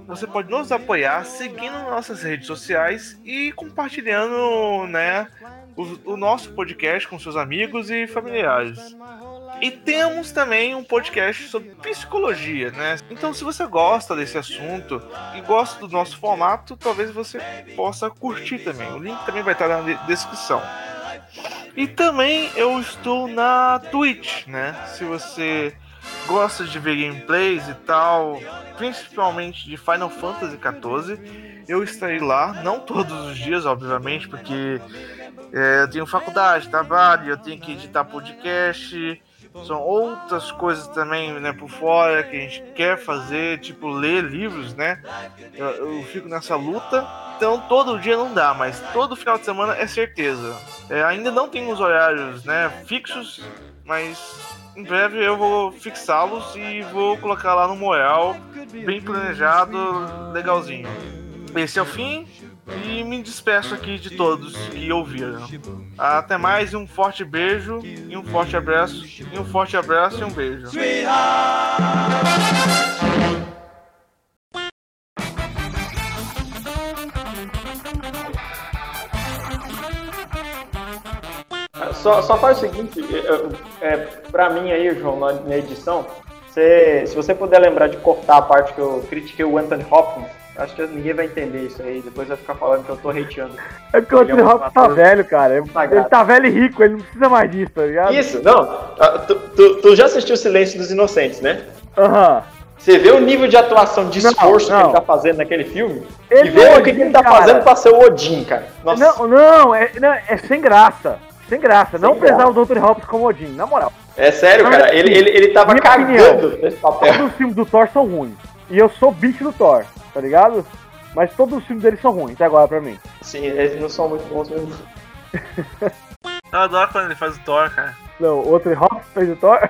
você pode nos apoiar seguindo nossas redes sociais e compartilhando né, o, o nosso podcast com seus amigos e familiares. E temos também um podcast sobre psicologia, né? Então, se você gosta desse assunto e gosta do nosso formato, talvez você possa curtir também. O link também vai estar na descrição. E também eu estou na Twitch, né? Se você gosta de ver gameplays e tal, principalmente de Final Fantasy XIV, eu estarei lá, não todos os dias, obviamente, porque é, eu tenho faculdade, trabalho, eu tenho que editar podcast, são outras coisas também, né, por fora que a gente quer fazer, tipo ler livros, né? Eu, eu fico nessa luta, então todo dia não dá, mas todo final de semana é certeza. É, ainda não tem os horários, né, fixos, mas em breve eu vou fixá-los e vou colocar lá no Moel, bem planejado, legalzinho. Esse é o fim e me despeço aqui de todos que ouviram. Até mais, um forte beijo e um forte abraço, e um forte abraço e um beijo. Só, só faz o seguinte, é, pra mim aí, João, na, na edição, você, se você puder lembrar de cortar a parte que eu critiquei o Anthony Hopkins, acho que ninguém vai entender isso aí, depois vai ficar falando que eu tô hateando. É porque o Anthony Hopkins tá velho, cara. Ele, ele tá velho e rico, ele não precisa mais disso, tá ligado? Isso, não. Ah, Tu, tu, tu já assistiu Silêncio dos Inocentes, né? Aham. Você vê o nível de atuação, de Não, esforço que não. ele tá fazendo naquele filme? Ele e vê é o que Odin, ele tá cara. fazendo pra ser o Odin, cara. Nossa. Não, não, é, não, é sem graça. Sem graça. não graça. precisava do Anthony Hopkins como Odin, na moral. É sério, Não, cara. mas, Ele, assim, ele, ele tava cagando opinião, nesse papel. Todos os filmes do Thor são ruins. E eu sou bicho do Thor, tá ligado? Mas todos os filmes dele são ruins, até agora pra mim. Sim, eles não são muito bons mesmo. Eu adoro quando ele faz o Thor, cara. Não, o Anthony Hopkins fez o Thor.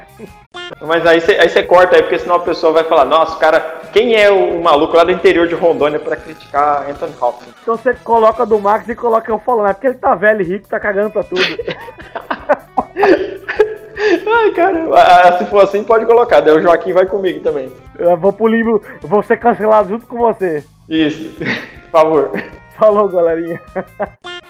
Mas aí você aí você corta aí, porque senão a pessoa vai falar, nossa, cara, quem é o maluco lá do interior de Rondônia pra criticar Anthony Hopkins? Então você coloca do Max e coloca eu falando, é porque ele tá velho e rico, tá cagando pra tudo. Ai, cara, ah, se for assim, pode colocar. Daí o Joaquim vai comigo também. eu vou pro limbo, eu vou ser cancelado junto com você. Isso, por favor. Falou, galerinha.